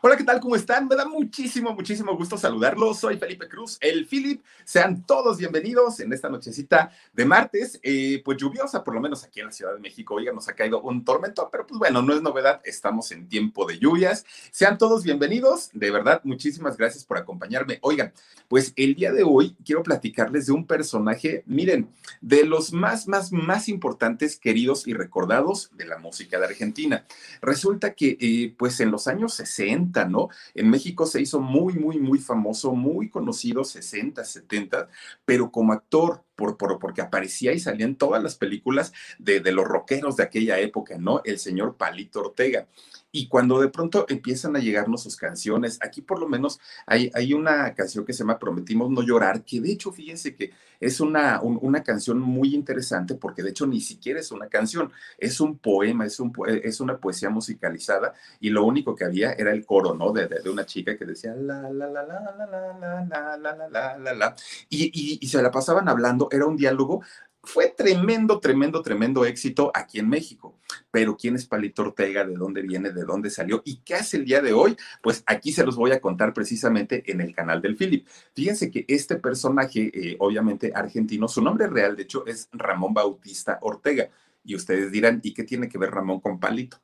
Hola, ¿qué tal? ¿Cómo están? Me da muchísimo, muchísimo gusto saludarlos. Soy Felipe Cruz, el Philip. Sean todos bienvenidos en esta nochecita de martes, eh, pues lluviosa, por lo menos aquí en la Ciudad de México. Oiga, nos ha caído un tormento, pero pues bueno, no es novedad, estamos en tiempo de lluvias. Sean todos bienvenidos. De verdad, muchísimas gracias por acompañarme. Oigan, pues el día de hoy quiero platicarles de un personaje, miren, de los más, más, más importantes, queridos y recordados de la música de Argentina. Resulta que, eh, pues en los años 60, ¿no? En México se hizo muy, muy, muy famoso, muy conocido, 60, 70, pero como actor, por, por, porque aparecía y salía en todas las películas de, de los rockeros de aquella época, ¿no? El señor Palito Ortega. Y cuando de pronto empiezan a llegarnos sus canciones, aquí por lo menos hay, hay una canción que se llama Prometimos no llorar, que de hecho fíjense que es una, una canción muy interesante porque de hecho ni siquiera es una canción, es un poema, es, un, es una poesía musicalizada y lo único que había era el coro, ¿no? De, de, una chica que decía la, la, la, la, la, la, la, la, la, la, la, la, y, y, y se la pasaban hablando, era un diálogo fue tremendo, tremendo, tremendo éxito aquí en México. Pero ¿quién es Palito Ortega? ¿De dónde viene? ¿De dónde salió? ¿Y qué hace el día de hoy? Pues aquí se los voy a contar precisamente en el canal del Philip. Fíjense que este personaje, eh, obviamente argentino, su nombre real, de hecho, es Ramón Bautista Ortega. Y ustedes dirán, ¿y qué tiene que ver Ramón con Palito?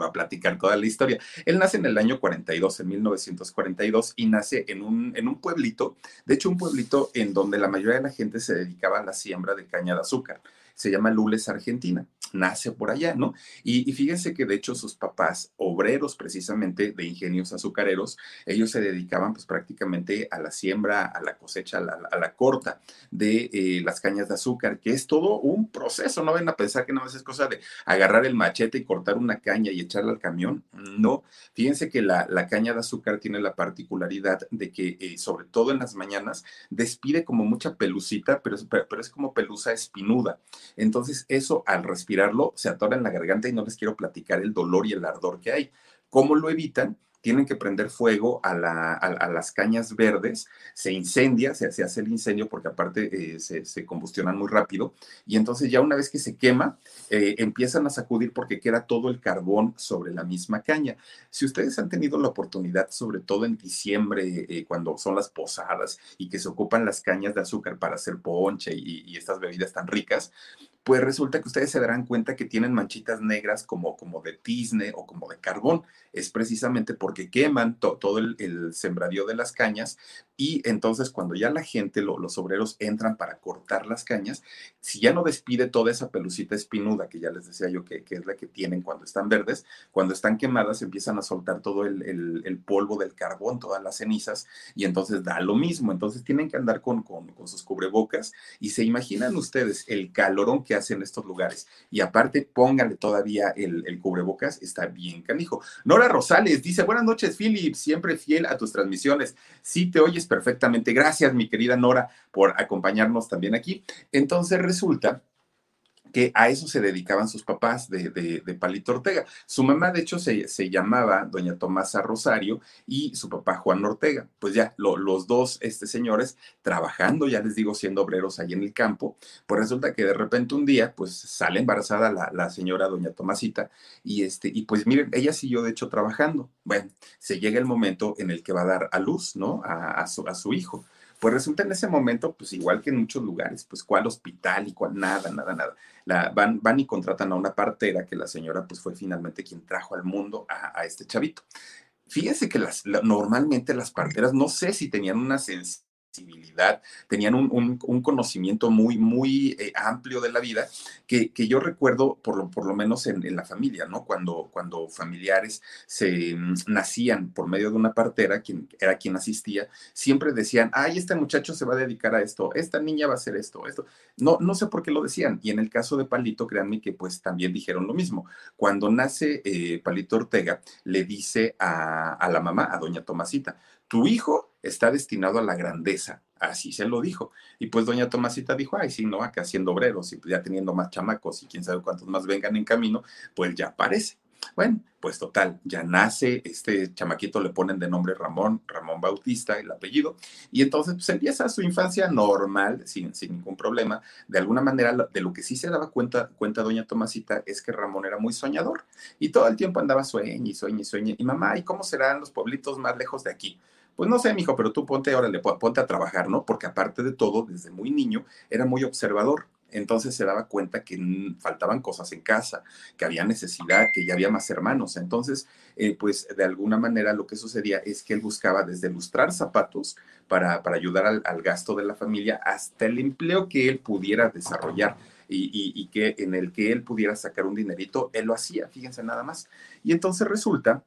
va a platicar toda la historia. Él nace en el año 42, en 1942, y nace en un, en un pueblito, de hecho un pueblito en donde la mayoría de la gente se dedicaba a la siembra de caña de azúcar se llama Lules, Argentina. Nace por allá, ¿no? Y, fíjense que de hecho sus papás, obreros precisamente de ingenios azucareros, ellos se dedicaban pues prácticamente a la siembra, a la cosecha, a la, corta de eh, las cañas de azúcar, que es todo un proceso. No ven a pensar que no es cosa de agarrar el machete y cortar una caña y echarla al camión. No. Fíjense que la, caña de azúcar tiene la particularidad de que, eh, sobre todo en las mañanas, despide como mucha pelucita, pero, pero es como pelusa espinuda. Entonces, eso al se atora en la garganta y no les quiero platicar el dolor y el ardor que hay. ¿Cómo lo evitan? tienen que prender fuego a, las cañas verdes, se incendia, se, hace el incendio porque aparte eh, se, combustionan muy rápido y entonces ya una vez que se quema, eh, empiezan a sacudir porque queda todo el carbón sobre la misma caña. Si ustedes han tenido la oportunidad, sobre todo en diciembre, eh, cuando son las posadas y que se ocupan las cañas de azúcar para hacer ponche y estas bebidas tan ricas, pues resulta que ustedes se darán cuenta que tienen manchitas negras como, como de tizne o como de carbón. Es precisamente porque queman todo el, el, sembradío de las cañas y entonces cuando ya la gente, los obreros entran para cortar las cañas, si ya no despide toda esa pelucita espinuda que ya les decía yo que, es la que tienen cuando están verdes, cuando están quemadas empiezan a soltar todo el, el, polvo del carbón, todas las cenizas y entonces da lo mismo. Entonces tienen que andar con, con, con sus cubrebocas y se imaginan ustedes el calorón que hace en estos lugares. Y aparte, póngale todavía el, cubrebocas, está bien canijo. Nora Rosales dice, buenas noches, Philip, siempre fiel a tus transmisiones. Sí, te oyes perfectamente. Gracias, mi querida Nora, por acompañarnos también aquí. Entonces resulta que a eso se dedicaban sus papás de, de, Palito Ortega. Su mamá, de hecho, se, se, llamaba doña Tomasa Rosario y su papá Juan Ortega. Pues ya, los dos este, señores trabajando, ya les digo, siendo obreros ahí en el campo, pues resulta que de repente un día, pues sale embarazada la, la señora doña Tomasita y, este, y pues miren, ella siguió de hecho trabajando. Bueno, se llega el momento en el que va a dar a luz, ¿no? A, su, a su hijo. Pues resulta en ese momento, pues igual que en muchos lugares, pues cuál hospital y cuál nada, nada, nada. Van, van y contratan a una partera que la señora pues fue finalmente quien trajo al mundo a, este chavito. Fíjense que las, normalmente las parteras, no sé si tenían una sensibilidad tenían un, conocimiento muy, muy eh, amplio de la vida que, yo recuerdo por lo, por lo menos en, la familia, ¿no? Cuando, cuando familiares se mm, nacían por medio de una partera, quien era quien asistía, siempre decían, ay, este muchacho se va a dedicar a esto, esta niña va a hacer esto, esto. No, no sé por qué lo decían. Y en el caso de Palito, créanme que pues también dijeron lo mismo. Cuando nace eh, Palito Ortega, le dice a, a la mamá, a doña Tomasita, tu hijo está destinado a la grandeza. Así se lo dijo. Y pues doña Tomasita dijo, ay, sí, no, acá haciendo obreros y ya teniendo más chamacos y quién sabe cuántos más vengan en camino, pues ya aparece. Bueno, pues total, ya nace, este chamaquito le ponen de nombre Ramón, Ramón Bautista, el apellido, y entonces pues empieza su infancia normal, sin, sin ningún problema. De alguna manera, de lo que sí se daba cuenta, cuenta doña Tomasita es que Ramón era muy soñador y todo el tiempo andaba sueño y sueño y sueño. Y mamá, ¿y cómo serán los pueblitos más lejos de aquí? Pues no sé, mijo, pero tú ponte, órale, ponte a trabajar, ¿no? Porque aparte de todo, desde muy niño, era muy observador. Entonces se daba cuenta que faltaban cosas en casa, que había necesidad, que ya había más hermanos. Entonces, eh, pues de alguna manera lo que sucedía es que él buscaba desde lustrar zapatos para, para ayudar al, gasto de la familia hasta el empleo que él pudiera desarrollar. Y, y, que en el que él pudiera sacar un dinerito, él lo hacía, fíjense nada más. Y entonces resulta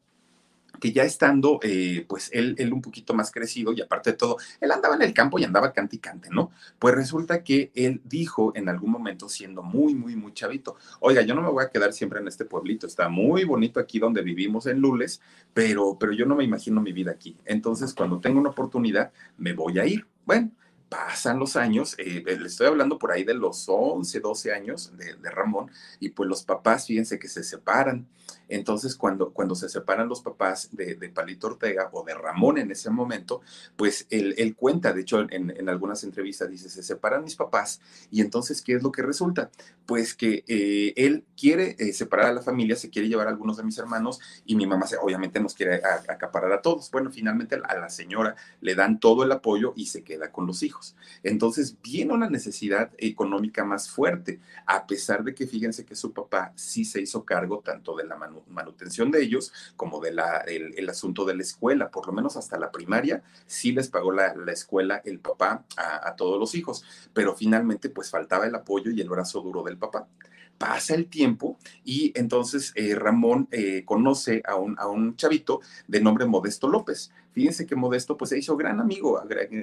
que ya estando, eh, pues él, él un poquito más crecido y aparte de todo, él andaba en el campo y andaba cante y cante, ¿no? Pues resulta que él dijo en algún momento, siendo muy, muy, muy chavito, oiga, yo no me voy a quedar siempre en este pueblito, está muy bonito aquí donde vivimos en Lules, pero, pero yo no me imagino mi vida aquí. Entonces, cuando tengo una oportunidad, me voy a ir. Bueno, pasan los años, eh, le estoy hablando por ahí de los 11, 12 años de, de, Ramón, y pues los papás, fíjense que se separan. Entonces, cuando, cuando se separan los papás de, Palito Ortega o de Ramón en ese momento, pues él, cuenta, de hecho, en, algunas entrevistas dice, se separan mis papás, y entonces, ¿qué es lo que resulta? Pues que eh, él quiere eh, separar a la familia, se quiere llevar a algunos de mis hermanos, y mi mamá obviamente nos quiere acaparar a todos. Bueno, finalmente a la señora le dan todo el apoyo y se queda con los hijos. Entonces, viene una necesidad económica más fuerte, a pesar de que fíjense que su papá sí se hizo cargo tanto de la manutención de ellos como de la, el, asunto de la escuela, por lo menos hasta la primaria, sí les pagó la, escuela el papá a, todos los hijos, pero finalmente pues faltaba el apoyo y el brazo duro del papá pasa el tiempo y entonces eh, Ramón eh, conoce a un, a un chavito de nombre Modesto López. Fíjense que Modesto pues se hizo gran amigo,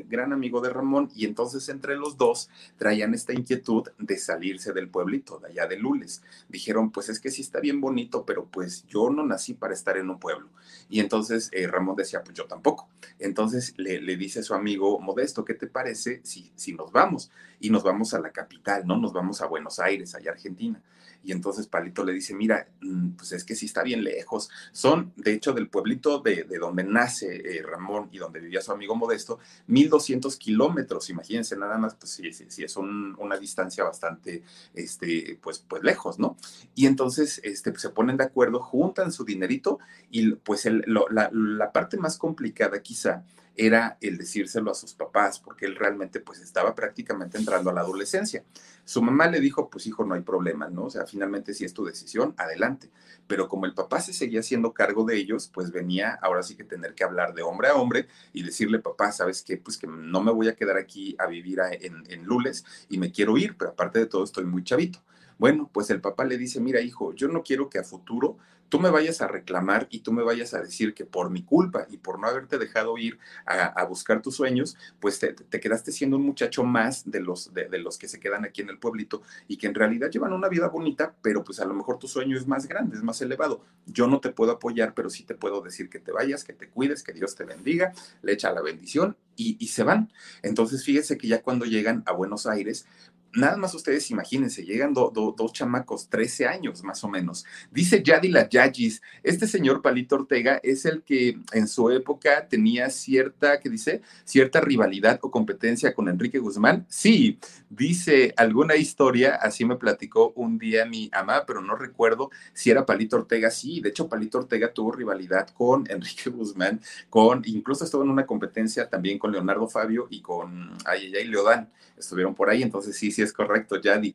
gran, amigo de Ramón y entonces entre los dos traían esta inquietud de salirse del pueblito, de allá de Lules. Dijeron pues es que sí está bien bonito, pero pues yo no nací para estar en un pueblo. Y entonces eh, Ramón decía pues yo tampoco. Entonces le, dice a su amigo Modesto, ¿qué te parece si, si nos vamos? Y nos vamos a la capital, ¿no? Nos vamos a Buenos Aires, allá Argentina. Y entonces Palito le dice, mira, mm, pues es que sí está bien lejos. Son, de hecho, del pueblito de, donde nace eh, Ramón y donde vivía su amigo Modesto, 1200 kilómetros. Imagínense nada más, pues sí, sí, sí es una distancia bastante, este, pues, pues lejos, ¿no? Y entonces este, pues, se ponen de acuerdo, juntan su dinerito y pues la parte más complicada quizá era el decírselo a sus papás, porque él realmente pues estaba prácticamente entrando a la adolescencia. Su mamá le dijo, pues hijo, no hay problema, ¿no? O sea, finalmente si es tu decisión, adelante. Pero como el papá se seguía haciendo cargo de ellos, pues venía ahora sí que tener que hablar de hombre a hombre y decirle, papá, ¿sabes qué? Pues que no me voy a quedar aquí a vivir en, en Lules y me quiero ir, pero aparte de todo estoy muy chavito. Bueno, pues el papá le dice, mira hijo, yo no quiero que a futuro tú me vayas a reclamar y tú me vayas a decir que por mi culpa y por no haberte dejado ir a, buscar tus sueños, pues te, quedaste siendo un muchacho más de los, de, los que se quedan aquí en el pueblito y que en realidad llevan una vida bonita, pero pues a lo mejor tu sueño es más grande, es más elevado. Yo no te puedo apoyar, pero sí te puedo decir que te vayas, que te cuides, que Dios te bendiga, le echa la bendición y, y se van. Entonces fíjese que ya cuando llegan a Buenos Aires, nada más ustedes imagínense, llegan dos chamacos, 13 años más o menos. Dice Yadila Yagis, este señor Palito Ortega es el que en su época tenía cierta, ¿qué dice? Cierta rivalidad o competencia con Enrique Guzmán. Sí, dice alguna historia, así me platicó un día mi ama, pero no recuerdo si era Palito Ortega. Sí, de hecho Palito Ortega tuvo rivalidad con Enrique Guzmán, con, incluso estuvo en una competencia también con Leonardo Fabio y con Ayayay Leodán estuvieron por ahí, entonces sí, sí es correcto, Yadi.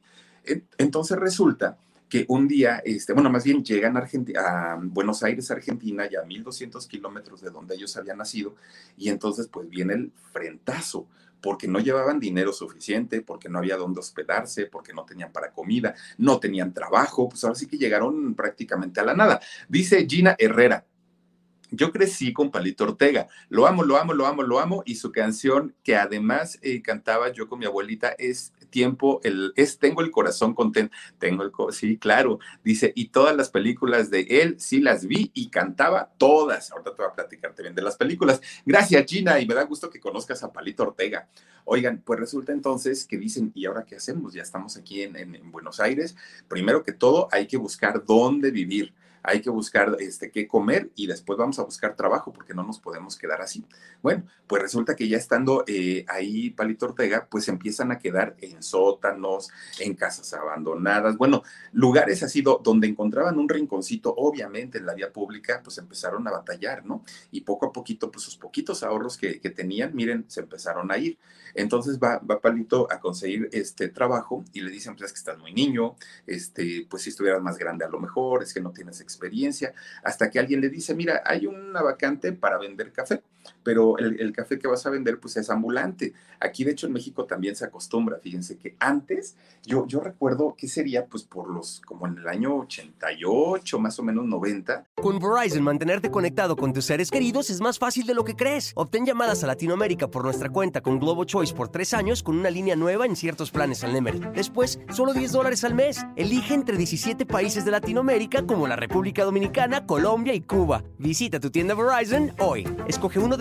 Entonces resulta que un día, este, bueno, más bien llegan a, Buenos Aires, Argentina, ya a 1200 kilómetros de donde ellos habían nacido, y entonces pues viene el frentazo, porque no llevaban dinero suficiente, porque no había dónde hospedarse, porque no tenían para comida, no tenían trabajo, pues ahora sí que llegaron prácticamente a la nada. Dice Gina Herrera, yo crecí con Palito Ortega. Lo amo, lo amo, lo amo, lo amo. Y su canción, que además eh, cantaba yo con mi abuelita, es Tiempo, el, es Tengo el corazón contento. Tengo el sí, claro. Dice, y todas las películas de él sí las vi y cantaba todas. Ahorita te voy a platicarte bien de las películas. Gracias, Gina, y me da gusto que conozcas a Palito Ortega. Oigan, pues resulta entonces que dicen, ¿y ahora qué hacemos? Ya estamos aquí en, en Buenos Aires. Primero que todo, hay que buscar dónde vivir hay que buscar este, qué comer y después vamos a buscar trabajo porque no nos podemos quedar así. Bueno, pues resulta que ya estando eh, ahí Palito Ortega, pues empiezan a quedar en sótanos, en casas abandonadas, bueno, lugares así donde encontraban un rinconcito, obviamente en la vía pública, pues empezaron a batallar, ¿no? Y poco a poquito, pues sus poquitos ahorros que, que tenían, miren, se empezaron a ir. Entonces va, va Palito a conseguir este trabajo y le dicen, pues es que estás muy niño, este, pues si estuvieras más grande a lo mejor, es que no tienes experiencia, hasta que alguien le dice, mira, hay una vacante para vender café, pero el, café que vas a vender pues es ambulante. Aquí de hecho en México también se acostumbra, fíjense que antes, yo, yo recuerdo que sería pues por los, como en el año 88, más o menos 90. Con Verizon, mantenerte conectado con tus seres queridos es más fácil de lo que crees. Obtén llamadas a Latinoamérica por nuestra cuenta con Globo Choice por tres años con una línea nueva en ciertos planes al Nemer. Después, solo 10 dólares al mes. Elige entre 17 países de Latinoamérica como la República Dominicana, Colombia y Cuba. Visita tu tienda Verizon hoy. Escoge uno de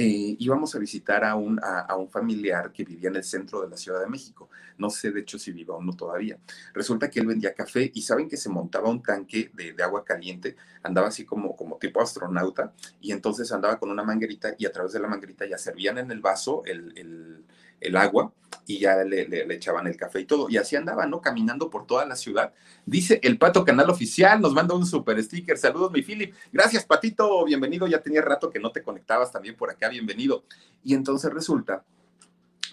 Eh, íbamos a visitar a un, a, un familiar que vivía en el centro de la Ciudad de México. No sé, de hecho, si viva o no todavía. Resulta que él vendía café y saben que se montaba un tanque de, agua caliente, andaba así como, como tipo astronauta, y entonces andaba con una manguerita y a través de la manguerita ya servían en el vaso el agua y ya le, echaban el café y todo. Y así andaban, ¿no? Caminando por toda la ciudad. Dice el Pato Canal Oficial, nos manda un super sticker. Saludos, mi Philip. Gracias, Patito. Bienvenido. Ya tenía rato que no te conectabas también por acá. Bienvenido. Y entonces resulta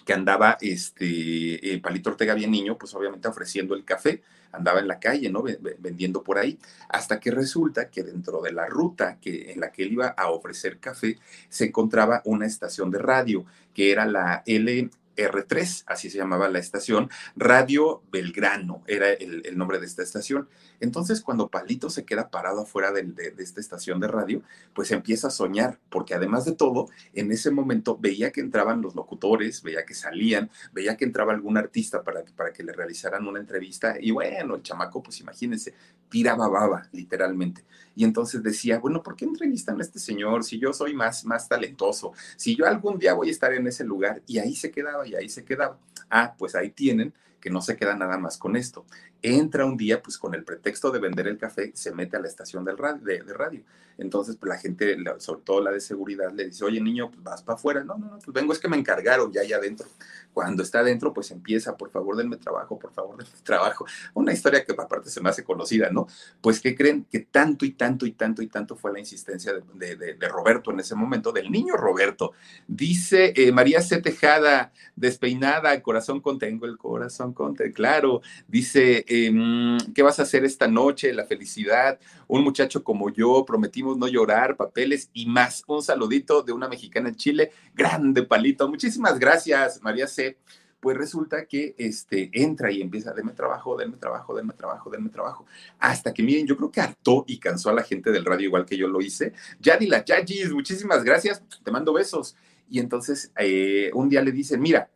que andaba este eh, Palito Ortega bien niño, pues obviamente ofreciendo el café, andaba en la calle, ¿no? Vendiendo por ahí, hasta que resulta que dentro de la ruta que, en la que él iba a ofrecer café, se encontraba una estación de radio, que era la L R3, así se llamaba la estación, Radio Belgrano era el, nombre de esta estación. Entonces, cuando Palito se queda parado afuera de, esta estación de radio, pues empieza a soñar, porque además de todo, en ese momento veía que entraban los locutores, veía que salían, veía que entraba algún artista para, para que le realizaran una entrevista, y bueno, el chamaco, pues imagínense, tiraba baba, literalmente. Y entonces decía, bueno, ¿por qué entrevistan a este señor si yo soy más, más talentoso? Si yo algún día voy a estar en ese lugar, y ahí se quedaba y ahí se quedaba. Ah, pues ahí tienen que no se queda nada más con esto. Entra un día, pues con el pretexto de vender el café, se mete a la estación del radio, de, radio. Entonces, pues la gente, sobre todo la de seguridad, le dice, oye niño, pues vas para afuera. No, no, no, pues vengo, es que me encargaron ya allá adentro. Cuando está adentro, pues empieza, por favor, denme trabajo, por favor, denme trabajo. Una historia que aparte se me hace conocida, ¿no? Pues que creen que tanto y tanto y tanto y tanto fue la insistencia de, de, Roberto en ese momento, del niño Roberto. Dice eh, María C. Tejada, despeinada, corazón contengo el corazón claro. Dice, em, ¿qué vas a hacer esta noche? La felicidad. Un muchacho como yo, prometimos no llorar, papeles y más. Un saludito de una mexicana en Chile, grande palito. Muchísimas gracias, María C pues resulta que este, entra y empieza, denme trabajo, denme trabajo, denme trabajo, denme trabajo. Hasta que, miren, yo creo que hartó y cansó a la gente del radio igual que yo lo hice. Yadila, Yagis, muchísimas gracias, te mando besos. Y entonces eh, un día le dicen, mira,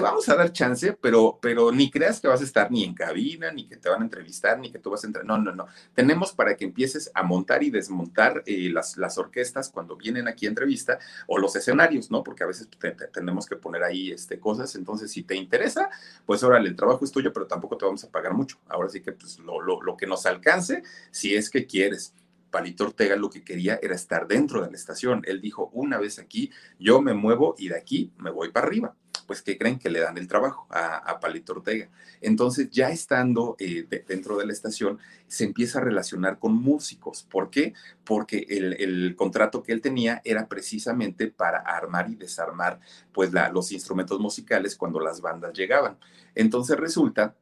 vamos a dar chance, pero, pero ni creas que vas a estar ni en cabina, ni que te van a entrevistar, ni que tú vas a entrar. No, no, no. Tenemos para que empieces a montar y desmontar eh, las, las orquestas cuando vienen aquí a entrevista o los escenarios, ¿no? Porque a veces tenemos que poner ahí este, cosas. Entonces, si te interesa, pues órale, el trabajo es tuyo, pero tampoco te vamos a pagar mucho. Ahora sí que pues, lo, lo, lo que nos alcance, si es que quieres. Palito Ortega lo que quería era estar dentro de la estación. Él dijo, una vez aquí, yo me muevo y de aquí me voy para arriba pues, ¿qué creen? Que le dan el trabajo a, Palito Ortega. Entonces, ya estando eh, dentro de la estación, se empieza a relacionar con músicos. ¿Por qué? Porque el, contrato que él tenía era precisamente para armar y desarmar, pues, los instrumentos musicales cuando las bandas llegaban. Entonces, resulta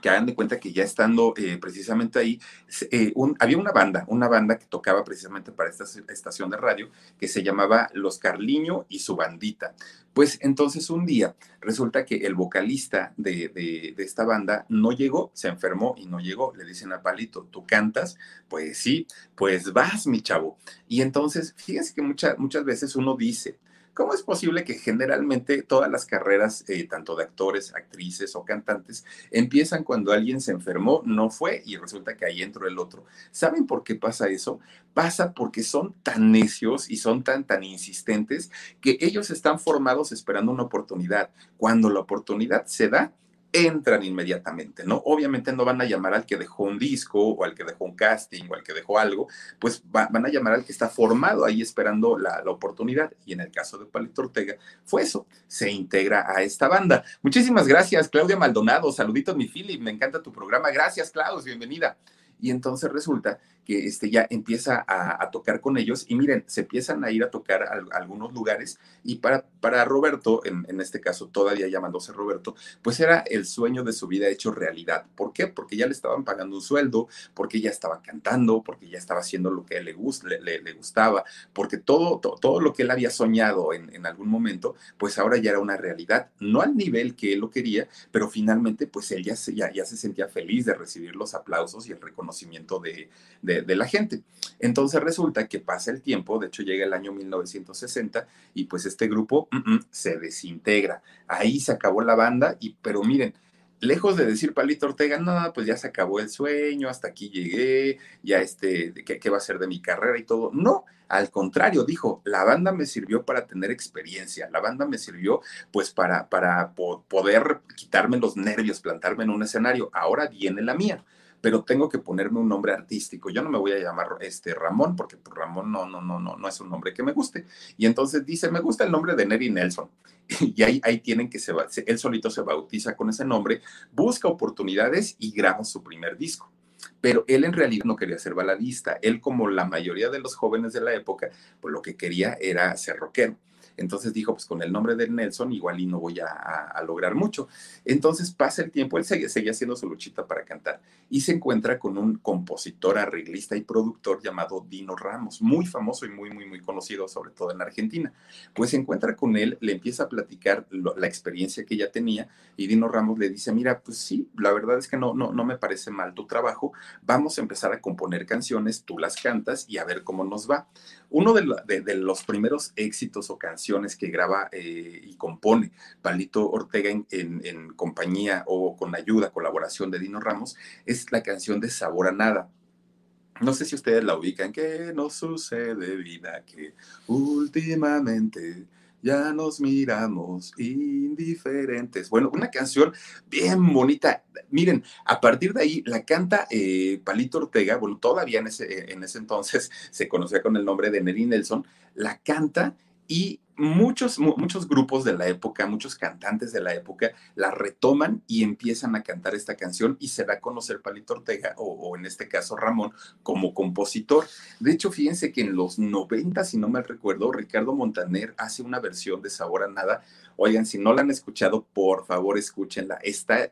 que hagan de cuenta que ya estando eh, precisamente ahí, eh, había una banda, una banda que tocaba precisamente para esta estación de radio que se llamaba Los Carliño y su bandita. Pues entonces un día resulta que el vocalista de, de, esta banda no llegó, se enfermó y no llegó. Le dicen a Palito, ¿tú cantas? Pues sí, pues vas, mi chavo. Y entonces, fíjense que muchas muchas veces uno dice, ¿Cómo es posible que generalmente todas las carreras, eh, tanto de actores, actrices o cantantes, empiezan cuando alguien se enfermó, no fue y resulta que ahí entró el otro? ¿Saben por qué pasa eso? Pasa porque son tan necios y son tan, tan insistentes que ellos están formados esperando una oportunidad. Cuando la oportunidad se da, entran inmediatamente, ¿no? Obviamente no van a llamar al que dejó un disco o al que dejó un casting o al que dejó algo, pues van a llamar al que está formado ahí esperando la, la, oportunidad. Y en el caso de Palito Ortega fue eso, se integra a esta banda. Muchísimas gracias, Claudia Maldonado. Saluditos, mi Philip, me encanta tu programa. Gracias, Claudia, bienvenida. Y entonces resulta que este, ya empieza a, tocar con ellos y miren, se empiezan a ir a tocar a, algunos lugares y para, para Roberto, en, este caso todavía llamándose Roberto, pues era el sueño de su vida hecho realidad. ¿Por qué? Porque ya le estaban pagando un sueldo, porque ya estaba cantando, porque ya estaba haciendo lo que le, le, le, gustaba, porque todo, todo, lo que él había soñado en, algún momento, pues ahora ya era una realidad, no al nivel que él lo quería, pero finalmente pues él ya se, ya, ya se sentía feliz de recibir los aplausos y el reconocimiento de de, la gente. Entonces resulta que pasa el tiempo, de hecho llega el año 1960 y pues este grupo mm, mm, se desintegra. Ahí se acabó la banda, y, pero miren, lejos de decir Palito Ortega, no, pues ya se acabó el sueño, hasta aquí llegué, ya este, ¿qué, va a ser de mi carrera y todo? No, al contrario, dijo, la banda me sirvió para tener experiencia, la banda me sirvió pues para, para poder quitarme los nervios, plantarme en un escenario, ahora viene la mía pero tengo que ponerme un nombre artístico. Yo no me voy a llamar este Ramón, porque Ramón no, no, no, no, no es un nombre que me guste. Y entonces dice, me gusta el nombre de Neri Nelson. Y ahí, ahí tienen que se, él solito se bautiza con ese nombre, busca oportunidades y graba su primer disco pero él en realidad no quería ser baladista. Él, como la mayoría de los jóvenes de la época, pues lo que quería era ser rockero. Entonces dijo, pues con el nombre de Nelson igual y no voy a, lograr mucho. Entonces pasa el tiempo, él seguía haciendo su luchita para cantar y se encuentra con un compositor, arreglista y productor llamado Dino Ramos, muy famoso y muy, muy, muy conocido, sobre todo en Argentina. Pues se encuentra con él, le empieza a platicar la experiencia que ella tenía y Dino Ramos le dice, mira, pues sí, la verdad es que no, no, no me parece mal tu trabajo, vamos a empezar a componer canciones, tú las cantas y a ver cómo nos va. Uno de, los primeros éxitos o canciones que graba eh, y compone Palito Ortega en, compañía o con ayuda, colaboración de Dino Ramos, es la canción de Sabor a Nada. No sé si ustedes la ubican, que no sucede vida, que últimamente ya nos miramos indiferentes. Bueno, una canción bien bonita. Miren, a partir de ahí la canta eh, Palito Ortega, bueno, todavía en ese, en ese entonces se conocía con el nombre de Nelly Nelson, la canta y muchos, muchos grupos de la época, muchos cantantes de la época la retoman y empiezan a cantar esta canción y se da a conocer Palito Ortega o, en este caso Ramón como compositor. De hecho, fíjense que en los 90, si no me recuerdo, Ricardo Montaner hace una versión de Sabor a Nada. Oigan, si no la han escuchado, por favor escúchenla. Está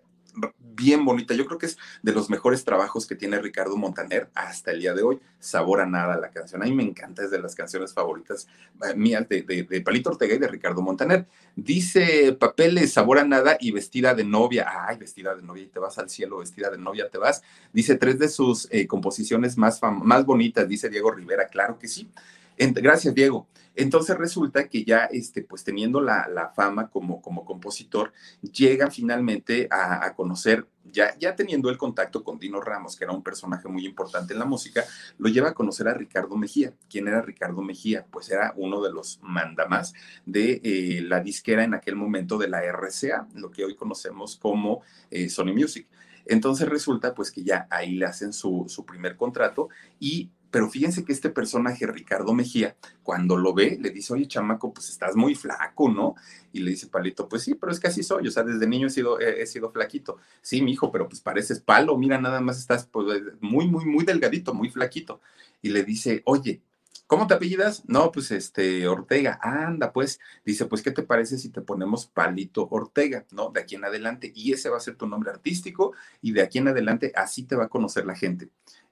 bien bonita. Yo creo que es de los mejores trabajos que tiene Ricardo Montaner hasta el día de hoy. Sabor a nada la canción. A mí me encanta, es de las canciones favoritas eh, mías de, de, Palito Ortega y de Ricardo Montaner. Dice papeles, sabor a nada y vestida de novia. Ay, vestida de novia y te vas al cielo, vestida de novia te vas. Dice tres de sus eh, composiciones más, más bonitas, dice Diego Rivera. Claro que sí gracias, Diego. Entonces resulta que ya, este, pues teniendo la, fama como, como compositor, llegan finalmente a, conocer, ya, ya teniendo el contacto con Dino Ramos, que era un personaje muy importante en la música, lo lleva a conocer a Ricardo Mejía. ¿Quién era Ricardo Mejía? Pues era uno de los mandamás de eh, la disquera en aquel momento de la RCA, lo que hoy conocemos como eh, Sony Music. Entonces resulta pues que ya ahí le hacen su, su primer contrato y Pero fíjense que este personaje, Ricardo Mejía, cuando lo ve, le dice, oye, chamaco, pues estás muy flaco, ¿no? Y le dice Palito, pues sí, pero es que así soy, o sea, desde niño he sido, he, sido flaquito. Sí, mi hijo, pero pues pareces palo, mira, nada más estás pues, muy, muy, muy delgadito, muy flaquito. Y le dice, oye, ¿Cómo te apellidas? No, pues este, Ortega. Anda, pues, dice, pues, ¿qué te parece si te ponemos Palito Ortega, ¿no? De aquí en adelante. Y ese va a ser tu nombre artístico y de aquí en adelante así te va a conocer la gente.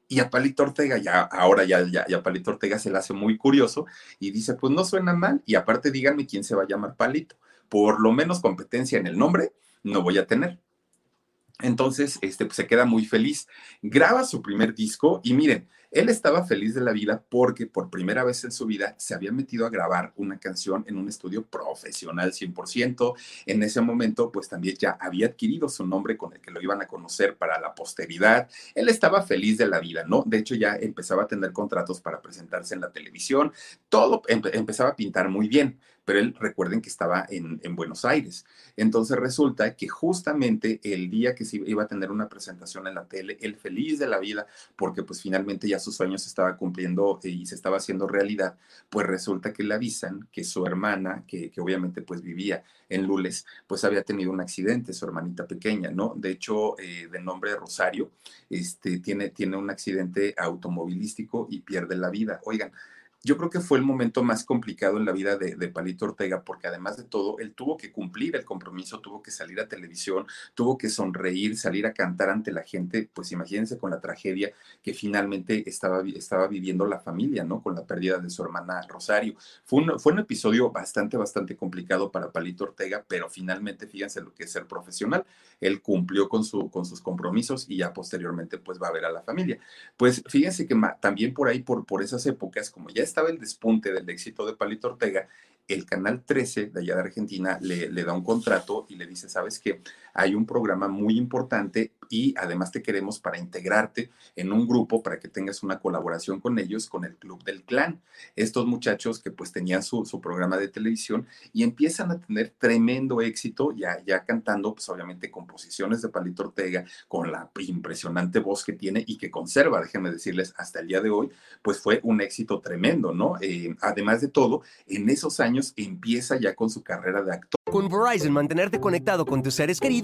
Y a Palito Ortega, ya, ahora ya, ya, ya Palito Ortega se le hace muy curioso y dice, pues no suena mal. Y aparte díganme quién se va a llamar Palito. Por lo menos competencia en el nombre no voy a tener. Entonces, este, pues, se queda muy feliz. Graba su primer disco y miren, él estaba feliz de la vida porque por primera vez en su vida se había metido a grabar una canción en un estudio profesional 100%. En ese momento, pues también ya había adquirido su nombre con el que lo iban a conocer para la posteridad. Él estaba feliz de la vida, ¿no? De hecho, ya empezaba a tener contratos para presentarse en la televisión. Todo empezaba a pintar muy bien pero él recuerden que estaba en, Buenos Aires. Entonces resulta que justamente el día que se iba a tener una presentación en la tele, él feliz de la vida, porque pues finalmente ya sus sueños se estaba cumpliendo eh, y se estaba haciendo realidad, pues resulta que le avisan que su hermana, que, obviamente pues vivía en Lules, pues había tenido un accidente, su hermanita pequeña, ¿no? De hecho, eh, de nombre Rosario, este, tiene, tiene un accidente automovilístico y pierde la vida. Oigan, yo creo que fue el momento más complicado en la vida de, Palito Ortega, porque además de todo, él tuvo que cumplir el compromiso, tuvo que salir a televisión, tuvo que sonreír, salir a cantar ante la gente, pues imagínense con la tragedia que finalmente estaba, estaba viviendo la familia, ¿no? Con la pérdida de su hermana Rosario. Fue un, fue un episodio bastante, bastante complicado para Palito Ortega, pero finalmente, fíjense lo que es ser profesional. Él cumplió con, su, con sus compromisos y ya posteriormente, pues va a ver a la familia. Pues fíjense que también por ahí, por, por esas épocas, como ya estaba el despunte del éxito de Palito Ortega, el Canal 13 de allá de Argentina le, le da un contrato y le dice, ¿sabes qué? Hay un programa muy importante y además te queremos para integrarte en un grupo para que tengas una colaboración con ellos, con el Club del Clan. Estos muchachos que pues tenían su, programa de televisión y empiezan a tener tremendo éxito ya, ya cantando pues obviamente composiciones de Palito Ortega con la impresionante voz que tiene y que conserva, déjenme decirles, hasta el día de hoy, pues fue un éxito tremendo, ¿no? Eh, además de todo, en esos años empieza ya con su carrera de actor. Con Verizon, mantenerte conectado con tus seres queridos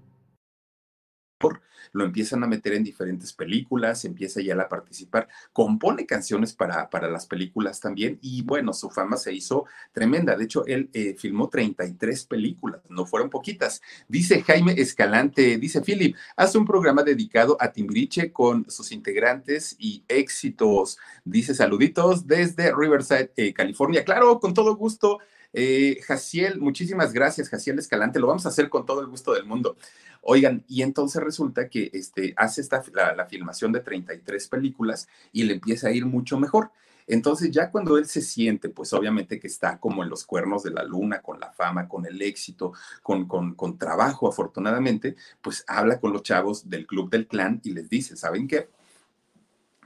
lo empiezan a meter en diferentes películas, empieza ya a participar, compone canciones para, para las películas también y bueno, su fama se hizo tremenda. De hecho, él eh, filmó 33 películas, no fueron poquitas. Dice Jaime Escalante, dice Philip, hace un programa dedicado a Timbiriche con sus integrantes y éxitos. Dice saluditos desde Riverside, eh, California. Claro, con todo gusto. Eh, Jaciel, muchísimas gracias, Jaciel Escalante. Lo vamos a hacer con todo el gusto del mundo. Oigan, y entonces resulta que este, hace esta, la, filmación de 33 películas y le empieza a ir mucho mejor. Entonces ya cuando él se siente, pues obviamente que está como en los cuernos de la luna, con la fama, con el éxito, con, con, con trabajo afortunadamente, pues habla con los chavos del Club del Clan y les dice, ¿saben qué?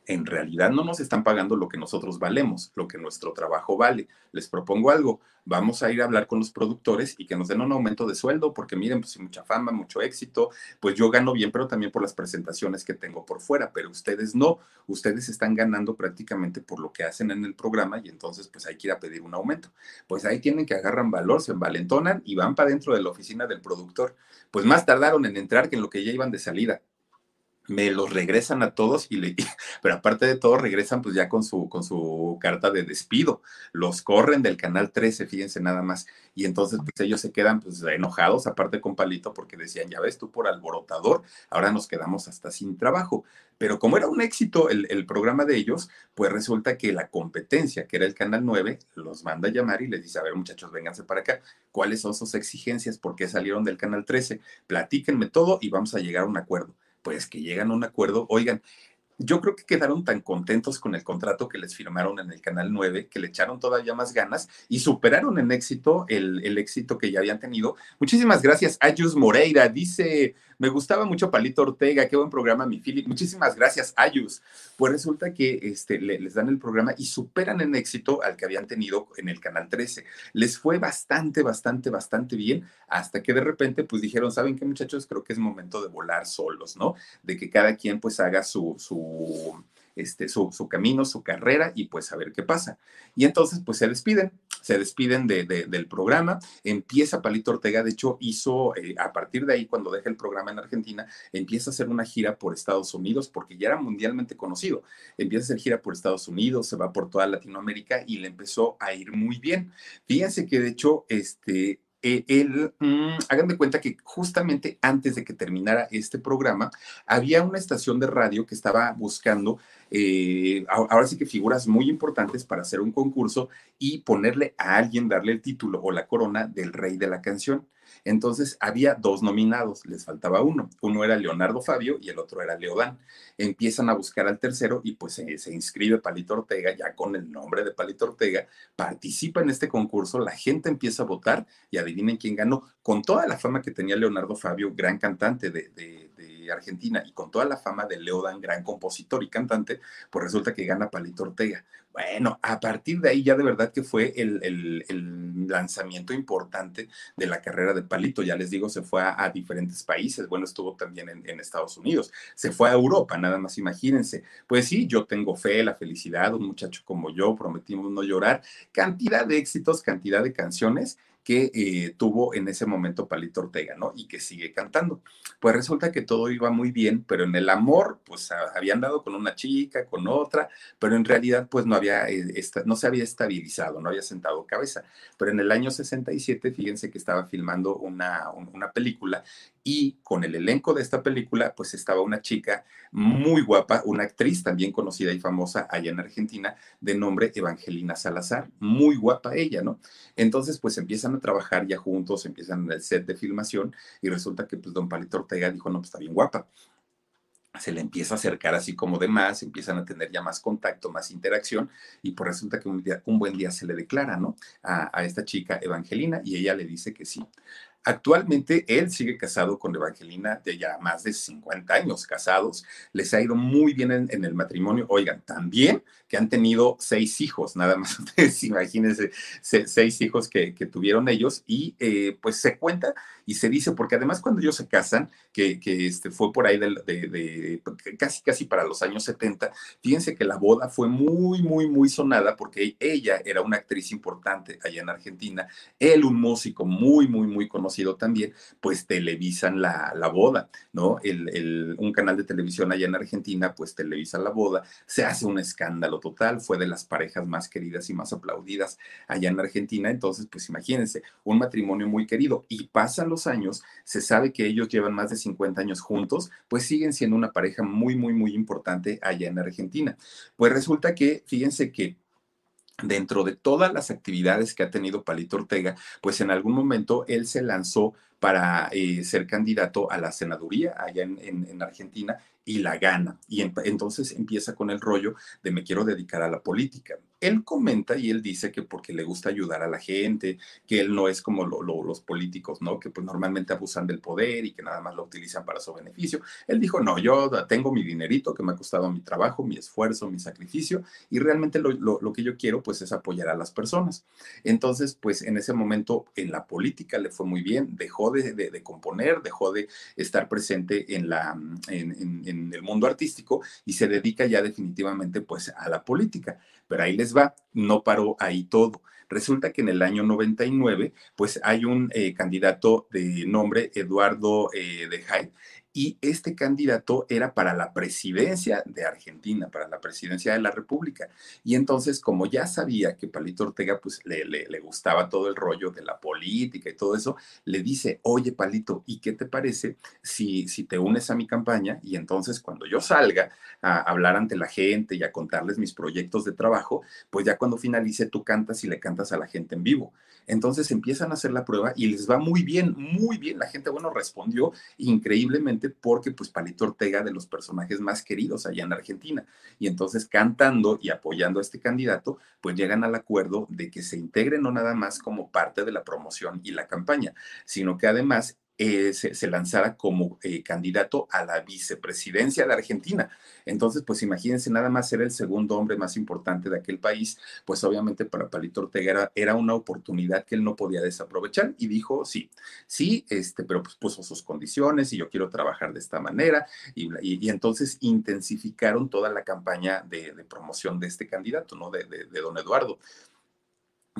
En realidad no nos están pagando lo que nosotros valemos, lo que nuestro trabajo vale. Les propongo algo, vamos a ir a hablar con los productores y que nos den un aumento de sueldo, porque miren, pues mucha fama, mucho éxito, pues yo gano bien, pero también por las presentaciones que tengo por fuera, pero ustedes no, ustedes están ganando prácticamente por lo que hacen en el programa y entonces pues hay que ir a pedir un aumento. Pues ahí tienen que agarran valor, se envalentonan y van para dentro de la oficina del productor. Pues más tardaron en entrar que en lo que ya iban de salida me los regresan a todos y le, pero aparte de todo regresan pues ya con su con su carta de despido. Los corren del canal 13 fíjense nada más. Y entonces pues ellos se quedan pues enojados aparte con Palito porque decían ya ves tú por alborotador ahora nos quedamos hasta sin trabajo pero como era un éxito el, el programa de ellos pues resulta que la competencia que era el canal 9 los manda a llamar y les dice a ver muchachos vénganse para acá. Cuáles son sus exigencias por qué salieron del canal 13 platíquenme todo y vamos a llegar a un acuerdo pues que llegan a un acuerdo, oigan, yo creo que quedaron tan contentos con el contrato que les firmaron en el Canal 9, que le echaron todavía más ganas y superaron en éxito el, el éxito que ya habían tenido. Muchísimas gracias, Ayus Moreira. Dice, me gustaba mucho Palito Ortega, qué buen programa, mi Philip. Muchísimas gracias, Ayus. Pues resulta que este, les dan el programa y superan en éxito al que habían tenido en el Canal 13. Les fue bastante, bastante, bastante bien, hasta que de repente pues dijeron, ¿saben qué muchachos? Creo que es momento de volar solos, ¿no? De que cada quien pues haga su, su este, su, camino, su carrera y pues a ver qué pasa. Y entonces pues se despiden, se despiden de, del programa, empieza Palito Ortega, de hecho hizo, eh, a partir de ahí cuando deja el programa en Argentina, empieza a hacer una gira por Estados Unidos porque ya era mundialmente conocido, empieza a hacer gira por Estados Unidos, se va por toda Latinoamérica y le empezó a ir muy bien. Fíjense que de hecho, este, eh, él, mm, hagan de cuenta que justamente antes de que terminara este programa, había una estación de radio que estaba buscando, eh, ahora sí que figuras muy importantes para hacer un concurso y ponerle a alguien, darle el título o la corona del rey de la canción. Entonces había dos nominados, les faltaba uno. Uno era Leonardo Fabio y el otro era Leodán. Empiezan a buscar al tercero y pues se, inscribe Palito Ortega, ya con el nombre de Palito Ortega, participa en este concurso, la gente empieza a votar y adivinen quién ganó, con toda la fama que tenía Leonardo Fabio, gran cantante de Argentina y con toda la fama de Leodan, gran compositor y cantante, pues resulta que gana Palito Ortega. Bueno, a partir de ahí ya de verdad que fue el, lanzamiento importante de la carrera de Palito. Ya les digo, se fue a, diferentes países. Bueno, estuvo también en, en, Estados Unidos. Se fue a Europa, nada más imagínense. Pues sí, yo tengo fe, la felicidad, un muchacho como yo, prometimos no llorar. Cantidad de éxitos, cantidad de canciones que eh, tuvo en ese momento Palito Ortega, ¿no? Y que sigue cantando. Pues resulta que todo iba muy bien, pero en el amor, pues habían dado con una chica, con otra, pero en realidad, pues no había, eh, no se había estabilizado, no había sentado cabeza. Pero en el año 67, fíjense que estaba filmando una, una película y con el elenco de esta película, pues estaba una chica muy guapa, una actriz también conocida y famosa allá en Argentina, de nombre Evangelina Salazar, muy guapa ella, ¿no? Entonces, pues empiezan a trabajar ya juntos, empiezan en el set de filmación y resulta que pues don Palito Ortega dijo, no, pues está bien guapa se le empieza a acercar así como de más, empiezan a tener ya más contacto, más interacción, y pues resulta que un, día, un buen día se le declara, ¿no? A, a, esta chica Evangelina, y ella le dice que sí. Actualmente él sigue casado con Evangelina de ya más de 50 años casados. Les ha ido muy bien en, el matrimonio. Oigan, también que han tenido seis hijos, nada más ustedes imagínense, seis hijos que, tuvieron ellos y eh, pues se cuenta y se dice, porque además cuando ellos se casan, que, este, fue por ahí de, casi casi para los años 70, fíjense que la boda fue muy, muy, muy sonada porque ella era una actriz importante allá en Argentina, él un músico muy, muy, muy conocido también, pues televisan la, la boda, ¿no? El, un canal de televisión allá en Argentina, pues televisa la boda, se hace un escándalo total, fue de las parejas más queridas y más aplaudidas allá en Argentina, entonces, pues imagínense, un matrimonio muy querido y pasan los años, se sabe que ellos llevan más de 50 años juntos, pues siguen siendo una pareja muy, muy, muy importante allá en Argentina. Pues resulta que, fíjense que dentro de todas las actividades que ha tenido Palito Ortega, pues en algún momento él se lanzó para eh, ser candidato a la senaduría allá en, Argentina y la gana. Y entonces empieza con el rollo de me quiero dedicar a la política él comenta y él dice que porque le gusta ayudar a la gente, que él no es como los políticos, ¿no? Que pues normalmente abusan del poder y que nada más lo utilizan para su beneficio. Él dijo, no, yo tengo mi dinerito que me ha costado mi trabajo, mi esfuerzo, mi sacrificio y realmente lo, que yo quiero pues es apoyar a las personas. Entonces, pues en ese momento en la política le fue muy bien, dejó de, componer, dejó de estar presente en, la, en, el mundo artístico y se dedica ya definitivamente pues a la política. Pero ahí les va, no paró ahí todo. Resulta que en el año 99, pues hay un eh, candidato de nombre Eduardo eh, de Jai, y este candidato era para la presidencia de Argentina, para la presidencia de la República. Y entonces, como ya sabía que Palito Ortega pues le, le, gustaba todo el rollo de la política y todo eso, le dice, oye Palito, ¿y qué te parece si, si te unes a mi campaña? Y entonces cuando yo salga a hablar ante la gente y a contarles mis proyectos de trabajo, pues ya cuando finalice tú cantas y le cantas a la gente en vivo. Entonces empiezan a hacer la prueba y les va muy bien, muy bien. La gente, bueno, respondió increíblemente porque pues Palito Ortega de los personajes más queridos allá en Argentina. Y entonces cantando y apoyando a este candidato, pues llegan al acuerdo de que se integre no nada más como parte de la promoción y la campaña, sino que además eh, se, lanzara como eh, candidato a la vicepresidencia de Argentina. Entonces, pues imagínense, nada más ser el segundo hombre más importante de aquel país, pues obviamente para Palito Ortega era, una oportunidad que él no podía desaprovechar y dijo, sí, sí, este, pero pues puso sus condiciones y yo quiero trabajar de esta manera y, entonces intensificaron toda la campaña de, promoción de este candidato, ¿no? de, de don Eduardo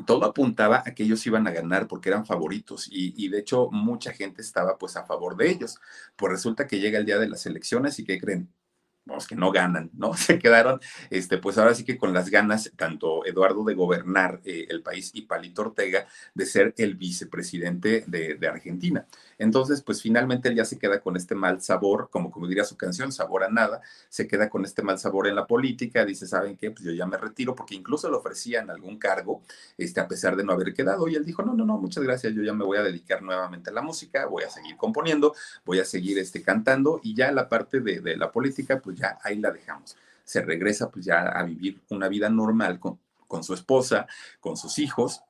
todo apuntaba a que ellos iban a ganar porque eran favoritos y, de hecho mucha gente estaba pues a favor de ellos. Pues resulta que llega el día de las elecciones y que creen, vamos, que no ganan, ¿no? Se quedaron, este, pues ahora sí que con las ganas, tanto Eduardo de gobernar eh, el país y Palito Ortega de ser el vicepresidente de, Argentina. Entonces, pues finalmente él ya se queda con este mal sabor, como, como diría su canción, sabor a nada, se queda con este mal sabor en la política, dice, ¿saben qué? Pues yo ya me retiro, porque incluso le ofrecían algún cargo, este, a pesar de no haber quedado, y él dijo, no, no, no, muchas gracias, yo ya me voy a dedicar nuevamente a la música, voy a seguir componiendo, voy a seguir este, cantando, y ya la parte de, de la política, pues ya ahí la dejamos. Se regresa pues ya a vivir una vida normal con, con su esposa, con sus hijos,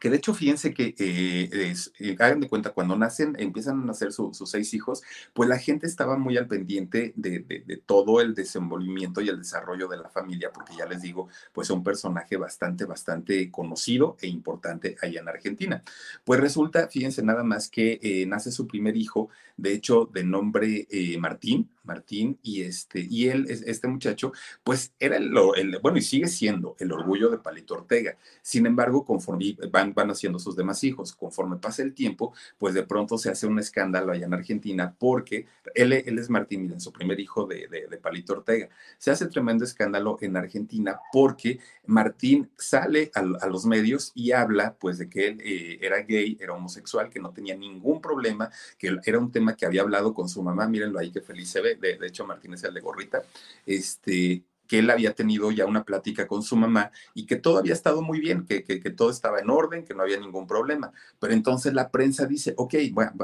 que de hecho fíjense que eh, eh, hagan de cuenta, cuando nacen, empiezan a nacer sus seis hijos, pues la gente estaba muy al pendiente de, de, todo el desenvolvimiento y el desarrollo de la familia, porque ya les digo, pues es un personaje bastante, bastante conocido e importante allá en Argentina. Pues resulta, fíjense nada más que eh, nace su primer hijo, de hecho, de nombre Martín, Martín, y este, y él, este muchacho, pues era el, el, bueno, y sigue siendo el orgullo de Palito Ortega. Sin embargo, conforme van, van haciendo sus demás hijos, conforme pasa el tiempo, pues de pronto se hace un escándalo allá en Argentina, porque él, él es Martín, miren, su primer hijo de, de, Palito Ortega. Se hace tremendo escándalo en Argentina porque Martín sale a, los medios y habla, pues, de que él eh, era gay, era homosexual, que no tenía ningún problema, que era un tema que había hablado con su mamá, mírenlo ahí, que feliz se ve. De, hecho Martínez el de gorrita, este, que él había tenido ya una plática con su mamá y que todo había estado muy bien, que, que, todo estaba en orden, que no había ningún problema. Pero entonces la prensa dice, ok,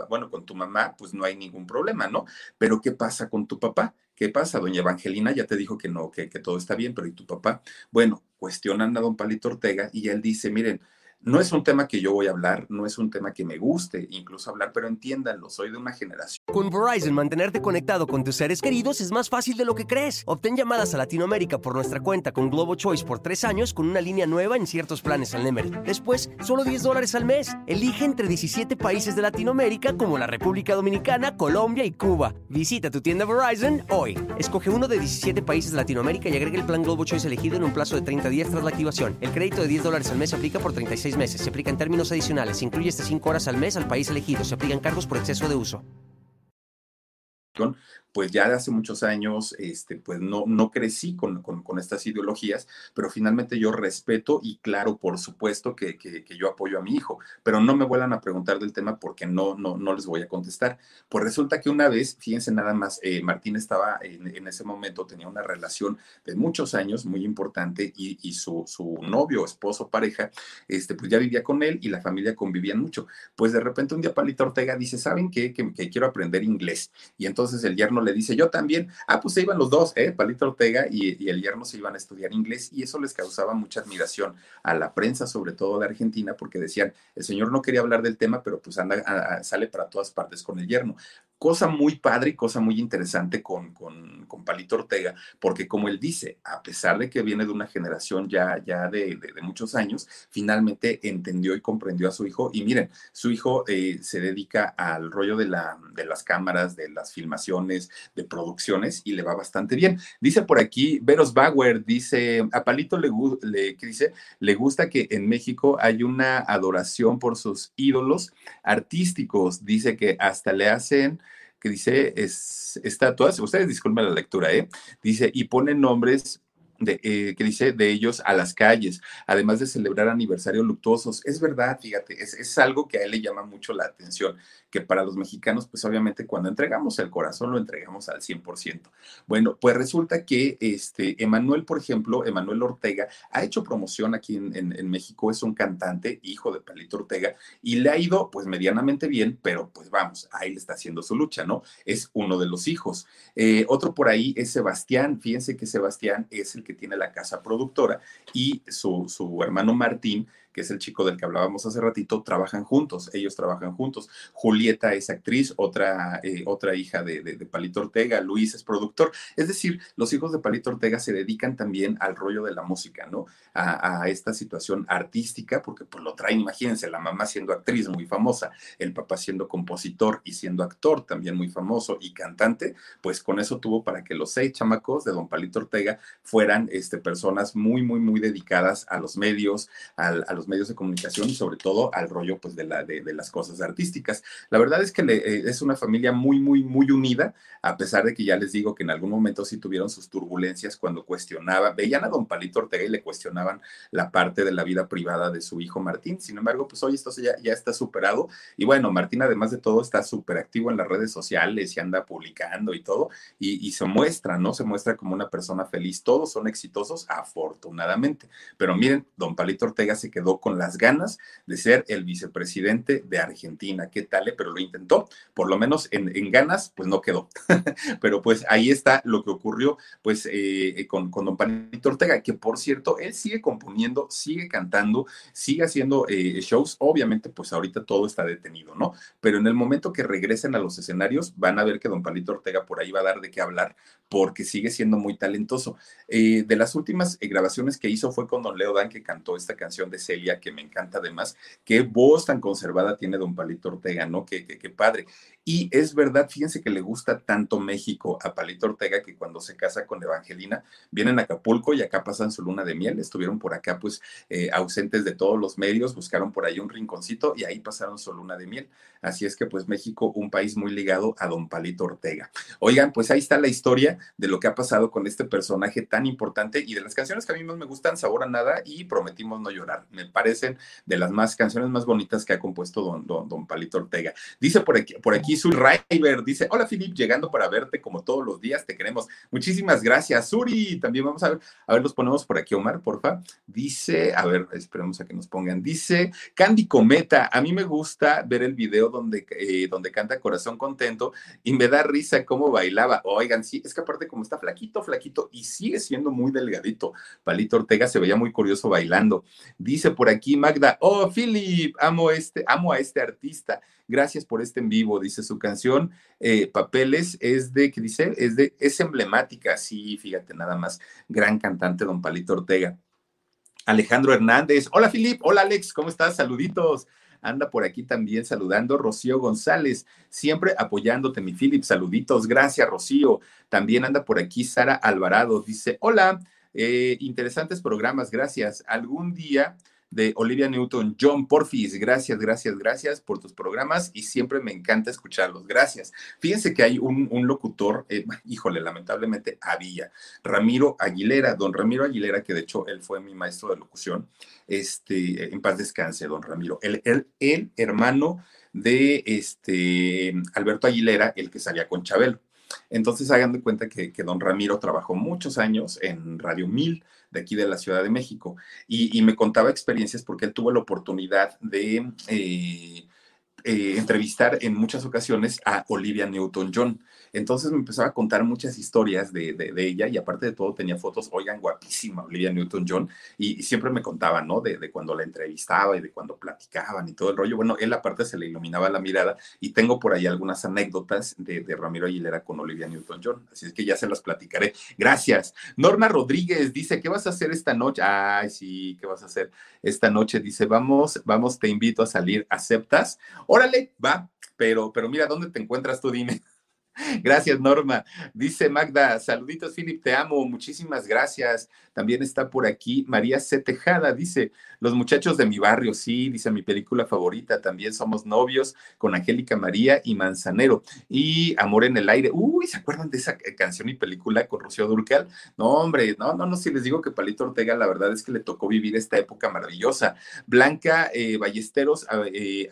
bueno, con tu mamá pues no hay ningún problema, ¿no? Pero ¿qué pasa con tu papá? ¿Qué pasa? Doña Evangelina ya te dijo que no, que, que todo está bien, pero ¿y tu papá? Bueno, cuestionan a don Palito Ortega y él dice, miren, no es un tema que yo voy a hablar, no es un tema que me guste incluso hablar, pero entiéndanlo, soy de una generación. Con Verizon, mantenerte conectado con tus seres queridos es más fácil de lo que crees. Obtén llamadas a Latinoamérica por nuestra cuenta con Globo Choice por tres años con una línea nueva en ciertos planes al Nemer. Después, solo 10 dólares al mes. Elige entre 17 países de Latinoamérica como la República Dominicana, Colombia y Cuba. Visita tu tienda Verizon hoy. Escoge uno de 17 países de Latinoamérica y agrega el plan Globo Choice elegido en un plazo de 30 días tras la activación. El crédito de 10 dólares al mes se aplica por 36 meses. Se aplica en términos adicionales. Se incluye hasta 5 horas al mes al país elegido. Se aplican cargos por exceso de uso pues ya de hace muchos años, este, pues no, no crecí con, con, estas ideologías, pero finalmente yo respeto y claro, por supuesto que, que, yo apoyo a mi hijo, pero no me vuelvan a preguntar del tema porque no, no, no les voy a contestar. Pues resulta que una vez, fíjense nada más, eh, Martín estaba en, en, ese momento, tenía una relación de muchos años muy importante y, y su, su, novio, esposo, pareja, este, pues ya vivía con él y la familia convivían mucho. Pues de repente un día Palito Ortega dice, ¿saben qué? Que, que quiero aprender inglés. Y entonces el yerno le dice, yo también. Ah, pues se iban los dos, ¿eh? Palito Ortega y, el yerno se iban a estudiar inglés y eso les causaba mucha admiración a la prensa, sobre todo de Argentina, porque decían, el señor no quería hablar del tema, pero pues anda, sale para todas partes con el yerno cosa muy padre y cosa muy interesante con, con, con, Palito Ortega, porque como él dice, a pesar de que viene de una generación ya, ya de, de, muchos años, finalmente entendió y comprendió a su hijo. Y miren, su hijo eh, se dedica al rollo de, la, de las cámaras, de las filmaciones, de producciones y le va bastante bien. Dice por aquí, Veros Bauer, dice, a Palito le, le, dice? le gusta que en México hay una adoración por sus ídolos artísticos. Dice que hasta le hacen que dice es, estatuas, ustedes disculpen la lectura, ¿eh? Dice, y pone nombres eh, que dice de ellos a las calles, además de celebrar aniversarios luctuosos. Es verdad, fíjate, es, es algo que a él le llama mucho la atención que para los mexicanos, pues obviamente cuando entregamos el corazón lo entregamos al 100%. Bueno, pues resulta que este Emanuel, por ejemplo, Emanuel Ortega, ha hecho promoción aquí en, México, es un cantante, hijo de Palito Ortega, y le ha ido pues medianamente bien, pero pues vamos, ahí le está haciendo su lucha, ¿no? Es uno de los hijos. Eh, otro por ahí es Sebastián, fíjense que Sebastián es el que tiene la casa productora y su, su hermano Martín que es el chico del que hablábamos hace ratito, trabajan juntos, ellos trabajan juntos. Julieta es actriz, otra, eh, otra hija de, Palito Ortega, Luis es productor. Es decir, los hijos de Palito Ortega se dedican también al rollo de la música, ¿no? A, esta situación artística, porque pues lo traen, imagínense, la mamá siendo actriz muy famosa, el papá siendo compositor y siendo actor también muy famoso y cantante, pues con eso tuvo para que los seis chamacos de don Palito Ortega fueran este, personas muy, muy, muy dedicadas a los medios, al, medios de comunicación y sobre todo al rollo pues de, la, las cosas artísticas. La verdad es que eh, es una familia muy, muy, muy unida, a pesar de que ya les digo que en algún momento sí tuvieron sus turbulencias cuando cuestionaba, veían a don Palito Ortega y le cuestionaban la parte de la vida privada de su hijo Martín. Sin embargo, pues hoy esto ya, ya está superado y bueno, Martín además de todo está súper activo en las redes sociales y anda publicando y todo y se muestra, ¿no? Se muestra como una persona feliz. Todos son exitosos, afortunadamente. Pero miren, don Palito Ortega se quedó con las ganas de ser el vicepresidente de Argentina. ¿Qué tal? Eh? Pero lo intentó, por lo menos en, ganas, pues no quedó. Pero pues ahí está lo que ocurrió pues eh, con, con don Panito Ortega, que por cierto, él sigue componiendo, sigue cantando, sigue haciendo eh, shows. Obviamente, pues ahorita todo está detenido, ¿no? Pero en el momento que regresen a los escenarios, van a ver que don Palito Ortega por ahí va a dar de qué hablar, porque sigue siendo muy talentoso. de las últimas grabaciones que hizo fue con don Leo Dan, que cantó esta canción de Celia que me encanta además. Qué voz tan conservada tiene don Palito Ortega, ¿no? Qué, qué, padre. Y es verdad, fíjense que le gusta tanto México a Palito Ortega que cuando se casa con Evangelina, vienen a Acapulco y acá pasan su luna de miel. Estuvieron por acá, pues, eh, ausentes de todos los medios, buscaron por ahí un rinconcito y ahí pasaron su luna de miel. Así es que, pues, México, un país muy ligado a don Palito Ortega. Oigan, pues ahí está la historia de lo que ha pasado con este personaje tan importante y de las canciones que a mí más me gustan, Sabor a Nada y Prometimos No Llorar. Me parecen de las más canciones más bonitas que ha compuesto don, don, don Palito Ortega. Dice por aquí, por aquí Suri River, dice, hola Filip, llegando para verte como todos los días, te queremos. Muchísimas gracias, Suri. También vamos a ver, a ver, los ponemos por aquí, Omar, porfa. Dice, a ver, esperemos a que nos pongan. Dice, Candy Cometa, a mí me gusta ver el video donde, eh, donde canta Corazón Contento y me da risa cómo bailaba. Oigan, sí, es que aparte como está flaquito, flaquito y sigue siendo muy delgadito. Palito Ortega se veía muy curioso bailando. Dice por aquí Magda, oh, Philip, amo, este, amo a este artista. Gracias por este en vivo, dice su canción. Eh, Papeles es de, ¿qué dice? Es de, es emblemática, sí, fíjate, nada más. Gran cantante, don Palito Ortega. Alejandro Hernández. Hola, Filip. Hola, Alex. ¿Cómo estás? Saluditos. Anda por aquí también saludando Rocío González, siempre apoyándote, mi Philip. Saluditos. Gracias, Rocío. También anda por aquí Sara Alvarado. Dice, hola, eh, interesantes programas. Gracias. Algún día de Olivia Newton, John Porfis, gracias, gracias, gracias por tus programas y siempre me encanta escucharlos, gracias. Fíjense que hay un, locutor, eh, híjole, lamentablemente había, Ramiro Aguilera, don Ramiro Aguilera, que de hecho él fue mi maestro de locución, este, en paz descanse, don Ramiro, el, el, el hermano de este Alberto Aguilera, el que salía con Chabelo. Entonces hagan de cuenta que, que don Ramiro trabajó muchos años en Radio 1000 de aquí de la Ciudad de México y, me contaba experiencias porque él tuvo la oportunidad de eh, eh, entrevistar en muchas ocasiones a Olivia Newton-John. Entonces me empezaba a contar muchas historias de, de, ella y aparte de todo tenía fotos, oigan, guapísima Olivia Newton-John y, siempre me contaba, ¿no? De, de, cuando la entrevistaba y de cuando platicaban y todo el rollo. Bueno, él aparte se le iluminaba la mirada y tengo por ahí algunas anécdotas de, de Ramiro Aguilera con Olivia Newton-John, así es que ya se las platicaré. Gracias. Norma Rodríguez dice, ¿qué vas a hacer esta noche? Ay, sí, ¿qué vas a hacer esta noche? Dice, vamos, vamos, te invito a salir, ¿aceptas? Órale, va, pero, pero mira, ¿dónde te encuentras tú? Dime. Gracias, Norma. Dice Magda, saluditos, Philip, te amo, muchísimas gracias. También está por aquí María C. Tejada, dice, los muchachos de mi barrio, sí, dice mi película favorita, también somos novios con Angélica María y Manzanero. Y Amor en el aire, uy, ¿se acuerdan de esa canción y película con Rocío Durcal? No, hombre, no, no, no, si les digo que Palito Ortega, la verdad es que le tocó vivir esta época maravillosa. Blanca eh, Ballesteros, eh,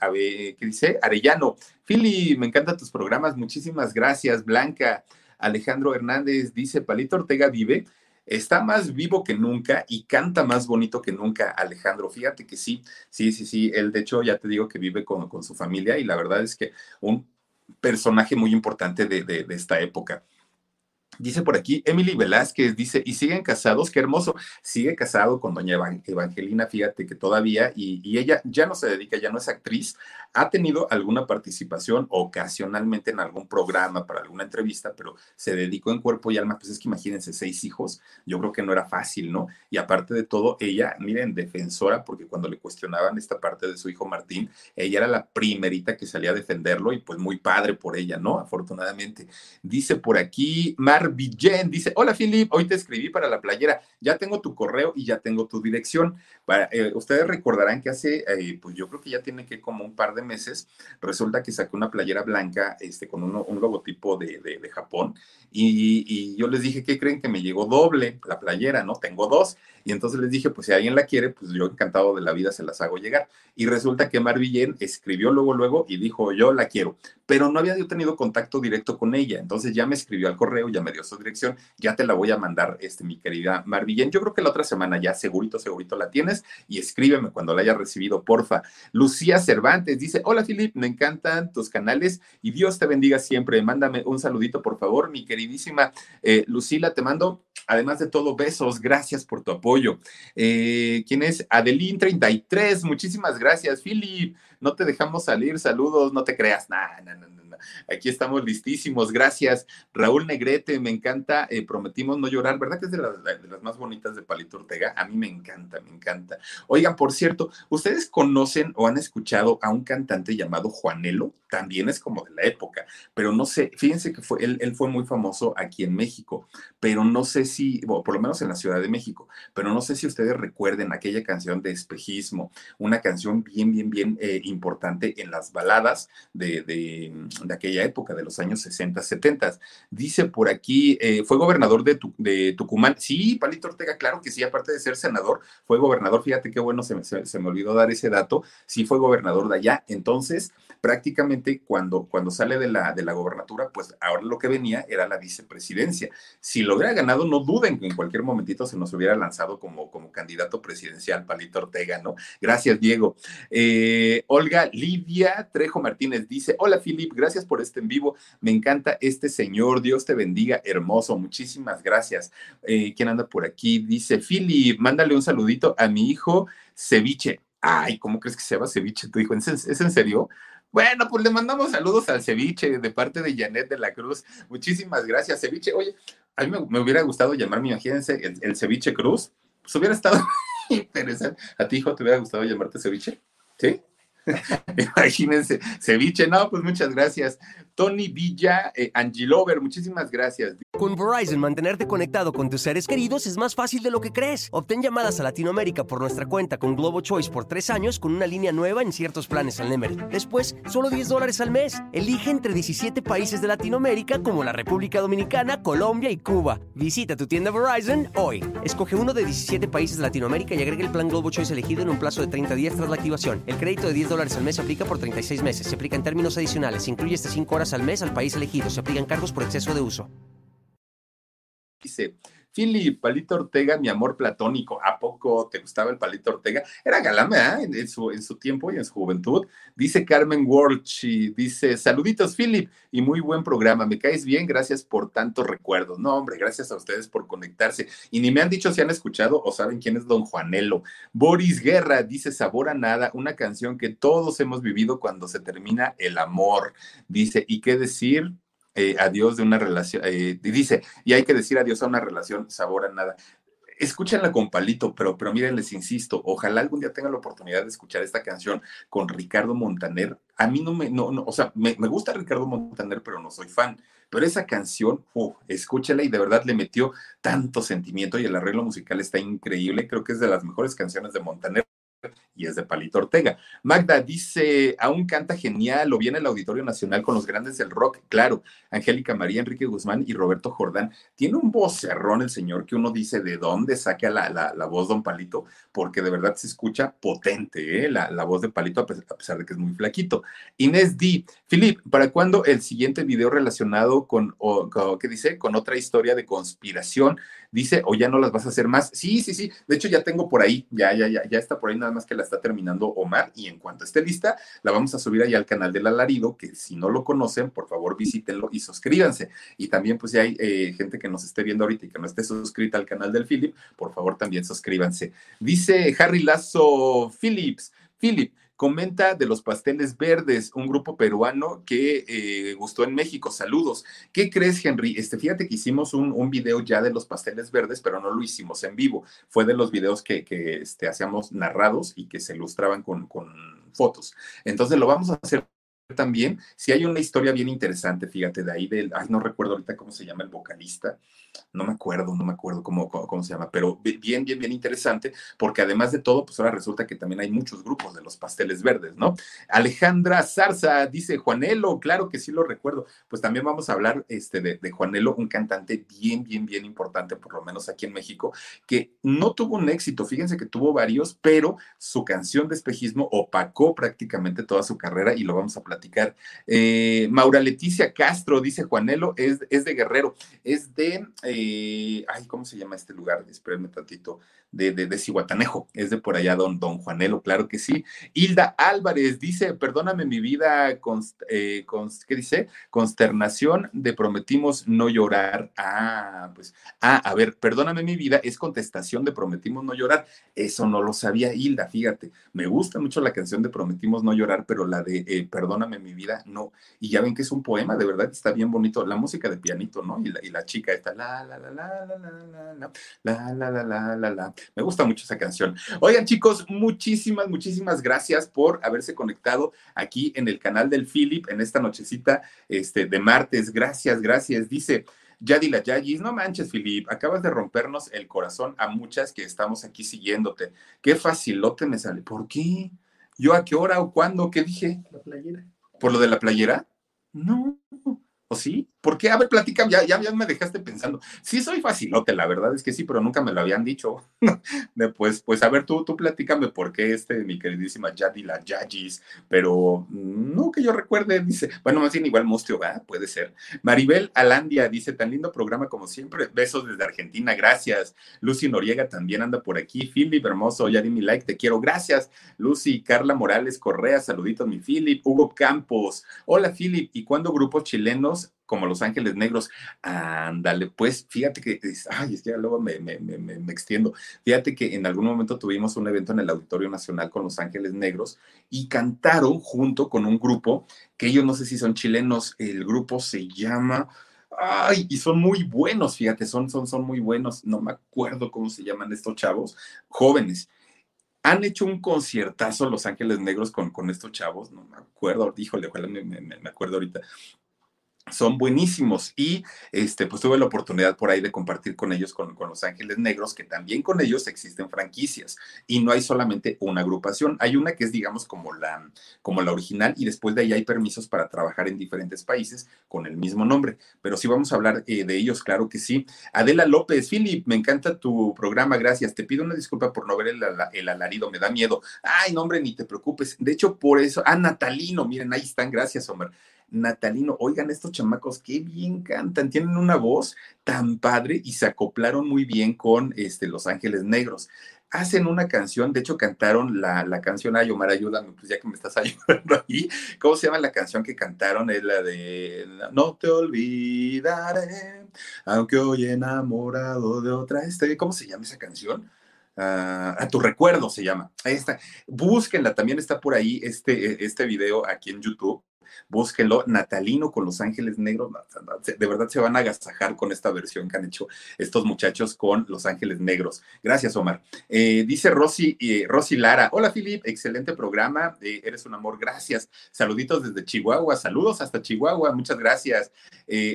¿qué dice? Arellano, Fili, me encantan tus programas, muchísimas gracias, Blanca. Alejandro Hernández dice, Palito Ortega vive, está más vivo que nunca y canta más bonito que nunca, Alejandro. Fíjate que sí, sí, sí, sí, él de hecho ya te digo que vive con, con su familia y la verdad es que un personaje muy importante de, de, de esta época. Dice por aquí, Emily Velázquez dice, y siguen casados, qué hermoso, sigue casado con doña Evangelina, fíjate que todavía, y, y, ella ya no se dedica, ya no es actriz, ha tenido alguna participación ocasionalmente en algún programa, para alguna entrevista, pero se dedicó en cuerpo y alma, pues es que imagínense, seis hijos, yo creo que no era fácil, ¿no? Y aparte de todo, ella, miren, defensora, porque cuando le cuestionaban esta parte de su hijo Martín, ella era la primerita que salía a defenderlo y pues muy padre por ella, ¿no? Afortunadamente. Dice por aquí, Mar Villén dice, hola Philip, hoy te escribí para la playera, ya tengo tu correo y ya tengo tu dirección. Para, eh, ustedes recordarán que hace, eh, pues yo creo que ya tiene que como un par de meses, resulta que saqué una playera blanca este, con un, un logotipo de, de, de Japón y, y, yo les dije, ¿qué creen? Que me llegó doble la playera, ¿no? Tengo dos. Y entonces les dije, pues si alguien la quiere, pues yo encantado de la vida se las hago llegar. Y resulta que Mar Villén escribió luego, luego y dijo, yo la quiero. Pero no había yo tenido contacto directo con ella. Entonces ya me escribió al correo, ya me dio su dirección, ya te la voy a mandar, este, mi querida Mar Villén. Yo creo que la otra semana ya segurito, segurito la tienes y escríbeme cuando la haya recibido, porfa. Lucía Cervantes dice, hola Filip, me encantan tus canales y Dios te bendiga siempre. Mándame un saludito, por favor, mi queridísima eh, Lucila, te mando, además de todo, besos, gracias por tu apoyo. Eh, ¿Quién es? Adelín33, muchísimas gracias, Filip, no te dejamos salir, saludos, no te creas, nada, no, no. Aquí estamos listísimos, gracias. Raúl Negrete, me encanta, eh, prometimos no llorar, ¿verdad que es de las, más bonitas de Palito Ortega? A mí me encanta, me encanta. Oigan, por cierto, ¿ustedes conocen o han escuchado a un cantante llamado Juanelo? También es como de la época, pero no sé, fíjense que fue, él, él fue muy famoso aquí en México, pero no sé si, bueno, por lo menos en la Ciudad de México, pero no sé si ustedes recuerden aquella canción de espejismo, una canción bien, bien, bien eh, importante en las baladas de, de, aquella época, de los años 60, 70. Dice por aquí, eh, fue gobernador de, tu, de, Tucumán. Sí, Palito Ortega, claro que sí, aparte de ser senador, fue gobernador. Fíjate qué bueno, se me, se me olvidó dar ese dato. Sí, fue gobernador de allá. Entonces, prácticamente cuando, cuando sale de la, de la gobernatura, pues ahora lo que venía era la vicepresidencia. Si lo hubiera ganado, no duden que en cualquier momentito se nos hubiera lanzado como, como candidato presidencial, Palito Ortega, ¿no? Gracias, Diego. Eh, Olga Lidia Trejo Martínez dice, hola, Filip, gracias por este en vivo. Me encanta este señor. Dios te bendiga, hermoso. Muchísimas gracias. Eh, ¿Quién anda por aquí? Dice, Filip, mándale un saludito a mi hijo Ceviche. Ay, ¿cómo crees que se llama Ceviche tu hijo? ¿Es, ¿Es en serio? Bueno, pues le mandamos saludos al ceviche de parte de Janet de la Cruz. Muchísimas gracias, ceviche. Oye, a mí me, hubiera gustado llamarme, imagínense, el, el, ceviche Cruz. Pues hubiera estado interesante. ¿A ti, hijo, te hubiera gustado llamarte ceviche? ¿Sí? Imagínense, ceviche, no, pues muchas gracias. Tony Villa, eh, Angilover, muchísimas gracias. Con Verizon, mantenerte conectado con tus seres queridos es más fácil de lo que crees. Obtén llamadas a Latinoamérica por nuestra cuenta con Globo Choice por tres años con una línea nueva en ciertos planes al Nemery. Después, solo 10 dólares al mes. Elige entre 17 países de Latinoamérica como la República Dominicana, Colombia y Cuba. Visita tu tienda Verizon hoy. Escoge uno de 17 países de Latinoamérica y agrega el plan Globo Choice elegido en un plazo de 30 días tras la activación. El crédito de 10 dólares al mes se aplica por 36 meses. Se aplica en términos adicionales. Se incluye hasta 5 horas al mes al país elegido. Se aplican cargos por exceso de uso. Philip, Palito Ortega, mi amor platónico, ¿a poco te gustaba el Palito Ortega? Era galán, ¿eh? En, su tiempo y en su juventud. Dice Carmen Walsh, dice, saluditos, Philip, y muy buen programa, me caes bien, gracias por tantos recuerdos. No, hombre, gracias a ustedes por conectarse. Y ni me han dicho si han escuchado o saben quién es Don Juanelo. Boris Guerra dice, sabor a nada, una canción que todos hemos vivido cuando se termina el amor. Dice, ¿y qué decir? Eh, adiós de una relación, eh, dice, y hay que decir adiós a una relación, sabor a nada. escúchenla con palito, pero, pero miren, les insisto, ojalá algún día tengan la oportunidad de escuchar esta canción con Ricardo Montaner. A mí no me, no, no o sea, me, me gusta Ricardo Montaner, pero no soy fan. Pero esa canción, uh, escúchela y de verdad le metió tanto sentimiento y el arreglo musical está increíble. Creo que es de las mejores canciones de Montaner y es de Palito Ortega. Magda dice, aún canta genial, o viene el Auditorio Nacional con los grandes del rock, claro, Angélica María, Enrique Guzmán y Roberto Jordán. Tiene un vocerrón el señor que uno dice, ¿de dónde saca la, la, voz don Palito? Porque de verdad se escucha potente, ¿eh? la, la, voz de Palito, a pesar de que es muy flaquito. Inés D. Filip, ¿para cuándo el siguiente video relacionado con, o, ¿qué dice? Con otra historia de conspiración? Dice, o ya no las vas a hacer más. Sí, sí, sí. De hecho, ya tengo por ahí, ya, ya, ya, ya está por ahí, nada más que la está terminando Omar. Y en cuanto esté lista, la vamos a subir ahí al canal del Alarido, que si no lo conocen, por favor visítenlo y suscríbanse. Y también, pues, si hay eh, gente que nos esté viendo ahorita y que no esté suscrita al canal del Philip, por favor también suscríbanse. Dice Harry Lazo Phillips. Philip, comenta de los pasteles verdes, un grupo peruano que eh, gustó en México. Saludos. ¿Qué crees, Henry? Este, fíjate que hicimos un, un, video ya de los pasteles verdes, pero no lo hicimos en vivo. Fue de los videos que, que este, hacíamos narrados y que se ilustraban con, con fotos. Entonces lo vamos a hacer también. Si hay una historia bien interesante, fíjate, de ahí del, ay, no recuerdo ahorita cómo se llama el vocalista, no me acuerdo, no me acuerdo cómo, cómo, se llama, pero bien, bien, bien interesante, porque además de todo, pues ahora resulta que también hay muchos grupos de los pasteles verdes, ¿no? Alejandra Zarza dice, Juanelo, claro que sí lo recuerdo, pues también vamos a hablar este, de, Juanelo, un cantante bien, bien, bien importante, por lo menos aquí en México, que no tuvo un éxito, fíjense que tuvo varios, pero su canción de espejismo opacó prácticamente toda su carrera y lo vamos a platicar. Eh, Maura Leticia Castro, dice Juanelo, es, es de Guerrero, es de eh, ay, ¿cómo se llama este lugar? Espérenme tantito, de, de, de es de por allá don, don Juanelo, claro que sí. Hilda Álvarez dice, perdóname mi vida, eh, ¿qué dice? Consternación de prometimos no llorar. Ah, pues, ah, a ver, perdóname mi vida, es contestación de prometimos no llorar. Eso no lo sabía Hilda, fíjate. Me gusta mucho la canción de prometimos no llorar, pero la de eh, perdóname mi vida, no. Y ya ven que es un poema, de verdad está bien bonito. La música de pianito, ¿no? Y la, y la chica está la, la, la, la, la, la, la, la, la, la, la, la, la, la. Me gusta mucho esa canción. Oigan, chicos, muchísimas, muchísimas gracias por haberse conectado aquí en el canal del Philip en esta nochecita este, de martes. Gracias, gracias. Dice. Yadila Yagis, no manches, Filip, acabas de rompernos el corazón a muchas que estamos aquí siguiéndote. Qué facilote me sale. ¿Por qué? ¿Yo a qué hora o cuándo? ¿Qué dije? La playera. ¿Por lo de la playera? No. ¿O sí? ¿Por qué? A ver, platica, ya, ya, me dejaste pensando. Sí, soy facilote, la verdad es que sí, pero nunca me lo habían dicho. pues, pues, a ver, tú, tú platícame por qué este, mi queridísima Yadila Yagis, pero no que yo recuerde, dice, bueno, más bien igual Mustio, va, puede ser. Maribel Alandia dice, tan lindo programa como siempre, besos desde Argentina, gracias. Lucy Noriega también anda por aquí, Philip Hermoso, ya di mi like, te quiero, gracias. Lucy, Carla Morales Correa, saluditos, mi Philip, Hugo Campos, hola Philip, ¿y cuándo grupos chilenos como Los Ángeles Negros. Ándale, pues fíjate que, ay, es que ya luego me, me, me, me, extiendo. Fíjate que en algún momento tuvimos un evento en el Auditorio Nacional con Los Ángeles Negros y cantaron junto con un grupo que ellos no sé si son chilenos, el grupo se llama... Ay, y son muy buenos, fíjate, son, son, son muy buenos. No me acuerdo cómo se llaman estos chavos, jóvenes han hecho un conciertazo Los Ángeles Negros con, con estos chavos, no me acuerdo, híjole, ojalá me, me, me acuerdo ahorita, son buenísimos. Y este, pues tuve la oportunidad por ahí de compartir con ellos, con, con, Los Ángeles Negros, que también con ellos existen franquicias. Y no hay solamente una agrupación, hay una que es digamos como la, como la original y después de ahí hay permisos para trabajar en diferentes países con el mismo nombre, pero sí vamos a hablar eh, de ellos, claro que sí. Adela López, Philip, me encanta tu programa, gracias, te pido una disculpa por no ver el, el alarido, me da miedo. Ay, no hombre, ni te preocupes, de hecho por eso, ah, Natalino, miren, ahí están, gracias, Omar natalino. Oigan, estos chamacos, qué bien cantan, tienen una voz tan padre y se acoplaron muy bien con este, Los Ángeles Negros. Hacen una canción, de hecho cantaron la, la canción, ay Omar, ayúdame, pues ya que me estás ayudando ahí. ¿Cómo se llama la canción que cantaron? Es la de No te olvidaré, aunque hoy enamorado de otra estoy. ¿Cómo se llama esa canción? Uh, a tu recuerdo se llama. Ahí está. Búsquenla, también está por ahí este, este video aquí en YouTube Búsquenlo, Natalino con Los Ángeles Negros. De verdad se van a agasajar con esta versión que han hecho estos muchachos con Los Ángeles Negros. Gracias, Omar. Eh, dice Rosy, eh, Rosy Lara. Hola, Filip, excelente programa. Eh, eres un amor, gracias. Saluditos desde Chihuahua. Saludos hasta Chihuahua, muchas gracias.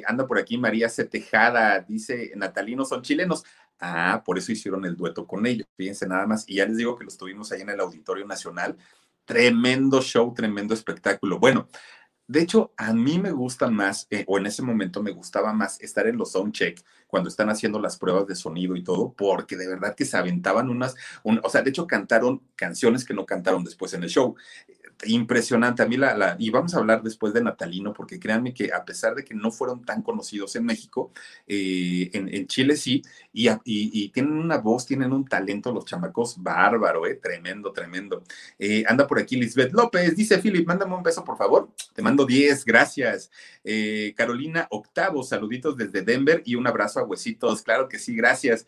anda por aquí María C. Tejada. Dice, Natalino son chilenos. Ah, por eso hicieron el dueto con ellos. Fíjense nada más. Y ya les digo que los tuvimos ahí en el Auditorio Nacional. Tremendo show, tremendo espectáculo. Bueno, de hecho, a mí me gusta más, eh, o en ese momento me gustaba más estar en los soundcheck cuando están haciendo las pruebas de sonido y todo, porque de verdad que se aventaban unas, o sea, de hecho cantaron canciones que no cantaron después en el show impresionante. A mí la, y vamos a hablar después de Natalino, porque créanme que a pesar de que no fueron tan conocidos en México, eh, en, Chile sí, y, tienen una voz, tienen un talento los chamacos bárbaro, eh, tremendo, tremendo. Eh, anda por aquí Lisbeth López, dice Philip, mándame un beso, por favor. Te mando 10, gracias. Carolina Octavo, saluditos desde Denver y un abrazo a Huesitos. Claro que sí, gracias.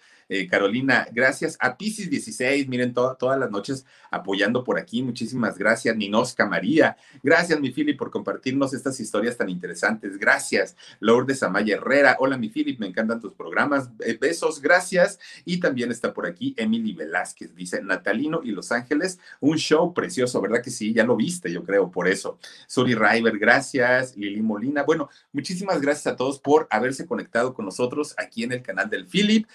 Carolina, gracias a Pisces 16, miren todas las noches apoyando por aquí, muchísimas gracias. Nino Oscar María. Gracias, mi Philip, por compartirnos estas historias tan interesantes. Gracias, Lourdes Amaya Herrera. Hola, mi Philip, me encantan tus programas. Eh, besos, gracias. Y también está por aquí Emily Velázquez. Dice Natalino y Los Ángeles, un show precioso, ¿verdad que sí? Ya lo viste, yo creo, por eso. Suri River, gracias. Lili Molina. Bueno, muchísimas gracias a todos por haberse conectado con nosotros aquí en el canal del Philip.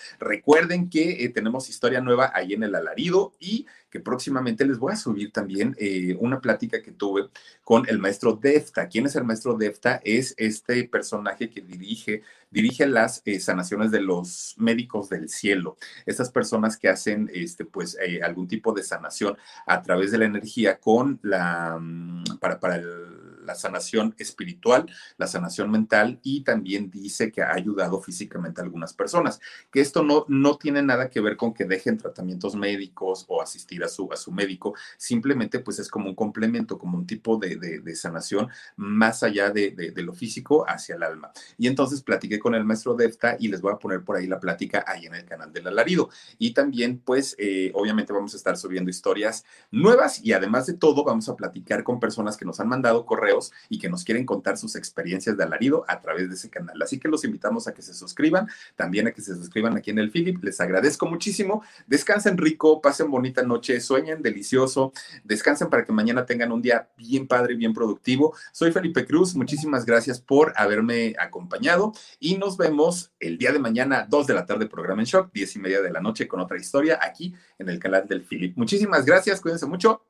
Recuerden que eh, tenemos historia nueva ahí en el alarido y que próximamente les voy a subir también eh, una plática que tuve con el maestro Defta. ¿Quién es el maestro Defta? Es este personaje que dirige, dirige las eh, sanaciones de los médicos del cielo. Estas personas que hacen este, pues, algún tipo de sanación a través de la energía con la, mm, para, para el la sanación espiritual, la sanación mental y también dice que ha ayudado físicamente a algunas personas. Que esto no, no tiene nada que ver con que dejen tratamientos médicos o asistir a su, a su médico, simplemente pues es como un complemento, como un tipo de, de, sanación más allá de, de, lo físico hacia el alma. Y entonces platiqué con el maestro Defta y les voy a poner por ahí la plática ahí en el canal del alarido. Y también pues eh, obviamente vamos a estar subiendo historias nuevas y además de todo vamos a platicar con personas que nos han mandado correos y que nos quieren contar sus experiencias de alarido a través de ese canal. Así que los invitamos a que se suscriban, también a que se suscriban aquí en el Philip. Les agradezco muchísimo. Descansen rico, pasen bonita noche, sueñen delicioso, descansen para que mañana tengan un día bien padre, bien productivo. Soy Felipe Cruz, muchísimas gracias por haberme acompañado y nos vemos el día de mañana, 2 de la tarde, programa en shock, 10 y media de la noche con otra historia aquí en el canal del Philip. Muchísimas gracias, cuídense mucho.